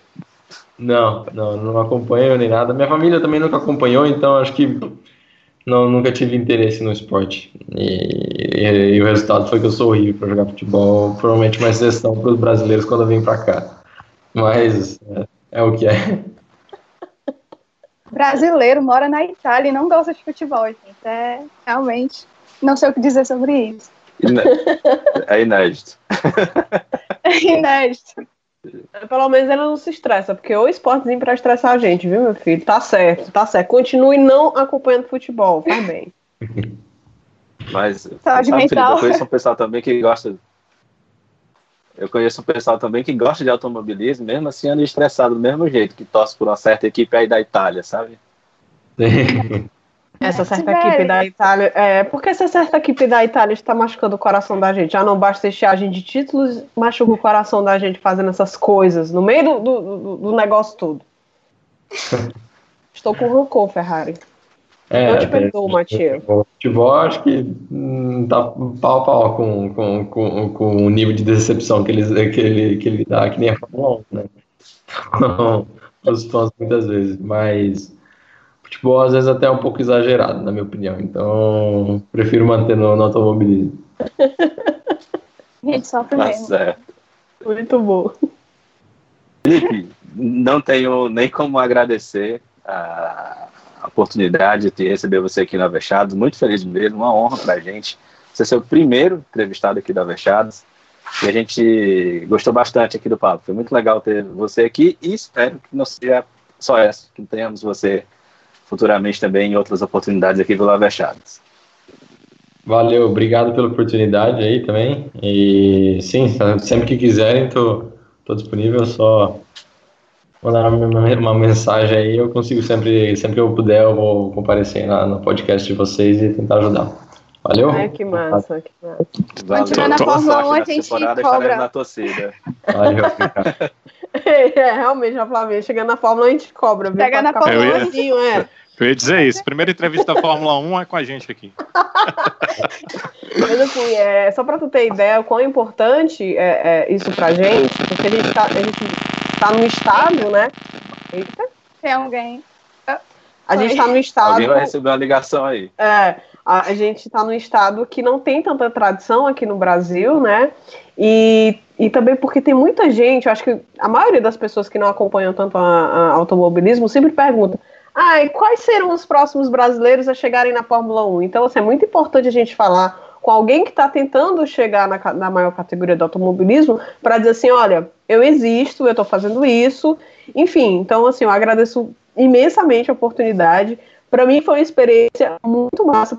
Não, não, não acompanho nem nada. Minha família também nunca acompanhou, então acho que não, nunca tive interesse no esporte. E, e, e o resultado foi que eu sou horrível para jogar futebol. Provavelmente uma exceção para os brasileiros quando eu vim para cá. Mas é, é, o que é. Brasileiro mora na Itália e não gosta de futebol, gente. É realmente. Não sei o que dizer sobre isso. É inédito. É inédito. Pelo menos ela não se estressa, porque o esportezinho pra estressar a gente, viu, meu filho? Tá certo, tá certo. Continue não acompanhando futebol, faz bem. Mas sabe, Felipe, eu conheço um pessoal também que gosta. Eu conheço um pessoal também que gosta de automobilismo, mesmo assim anda estressado do mesmo jeito, que torce por uma certa equipe aí da Itália, sabe? Essa certa equipe da Itália. É, porque essa certa equipe da Itália está machucando o coração da gente. Já não basta estiagem de títulos, machuca o coração da gente fazendo essas coisas no meio do, do, do negócio todo. Estou com rancor, Ferrari. É, não te perdoo, Matias. Futebol, acho que hum, tá pau a pau com, com, com, com o nível de decepção que, eles, que, ele, que ele dá, que nem a Fórmula 1, né? Os fãs muitas vezes, mas futebol às vezes até é um pouco exagerado, na minha opinião. Então, prefiro manter no, no automobilismo. Gente, só tá certo. Muito bom. Felipe, não tenho nem como agradecer a, oportunidade de receber você aqui no Avechados. Muito feliz mesmo, uma honra para a gente. Você ser o primeiro entrevistado aqui do Avechados. E a gente gostou bastante aqui do papo. Foi muito legal ter você aqui e espero que não seja só essa, que tenhamos você futuramente também em outras oportunidades aqui pelo Avechados. Valeu, obrigado pela oportunidade aí também. E sim, sempre que quiserem, tô, tô disponível, só mandar uma mensagem aí, eu consigo sempre, sempre que eu puder, eu vou comparecer na, no podcast de vocês e tentar ajudar. Valeu? Ai, que massa, que massa. Quando tiver na Fórmula 1, a gente cobra. Na torcida. Valeu, é, realmente, a Flávia, chegando na Fórmula 1, a gente cobra. Pega na Fórmula 1. É. Eu ia dizer isso. Primeira entrevista da Fórmula 1 é com a gente aqui. Mas assim, é, só para tu ter ideia o quão importante é, é isso pra gente, porque a gente tá, a gente tá no estado, né? Eita. Tem alguém. A gente tá no estado. Alguém vai receber uma ligação aí. É, a, gente está num estado que não tem tanta tradição aqui no Brasil, né? E, e também porque tem muita gente, eu acho que a maioria das pessoas que não acompanham tanto a, a automobilismo sempre pergunta: e quais serão os próximos brasileiros a chegarem na Fórmula 1? Então, assim, é muito importante a gente falar com alguém que está tentando chegar na, na, maior categoria do automobilismo para dizer assim, olha, eu existo, eu estou fazendo isso, enfim. Então, assim, eu agradeço imensamente a oportunidade. Para mim foi uma experiência muito massa.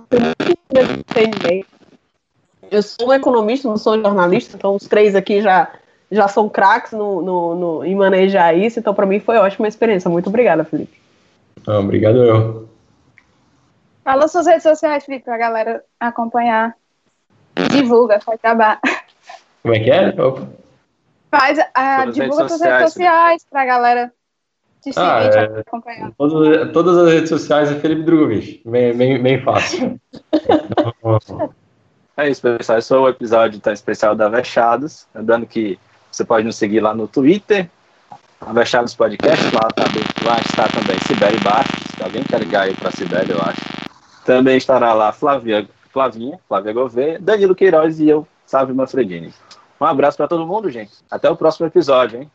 Eu sou um economista, não sou um jornalista, então os três aqui já já são craques no, no, no, em manejar isso, então para mim foi ótima experiência. Muito obrigada, Felipe. Ah, obrigado eu. Fala suas redes sociais, Felipe, pra galera acompanhar. Divulga, faz trabalho. Como é que é? Opa. Faz, uh, divulga suas redes sociais pra galera te seguir ah, é, acompanhar. Todas, todas, as redes sociais é Felipe Drogovic. Bem, bem, bem fácil. é isso, pessoal. Esse foi o episódio tá, especial da Vechados. Lembrando que você pode nos seguir lá no Twitter, Avechados Podcast, lá, tá, lá está também Sibeli Baixo, se alguém quer ligar aí para Sibeli, eu acho. Também estará lá Flavia, Flavinha, Flávia Gouveia, Danilo Queiroz e eu, Sávio Manfredini. Um abraço para todo mundo, gente. Até o próximo episódio, hein?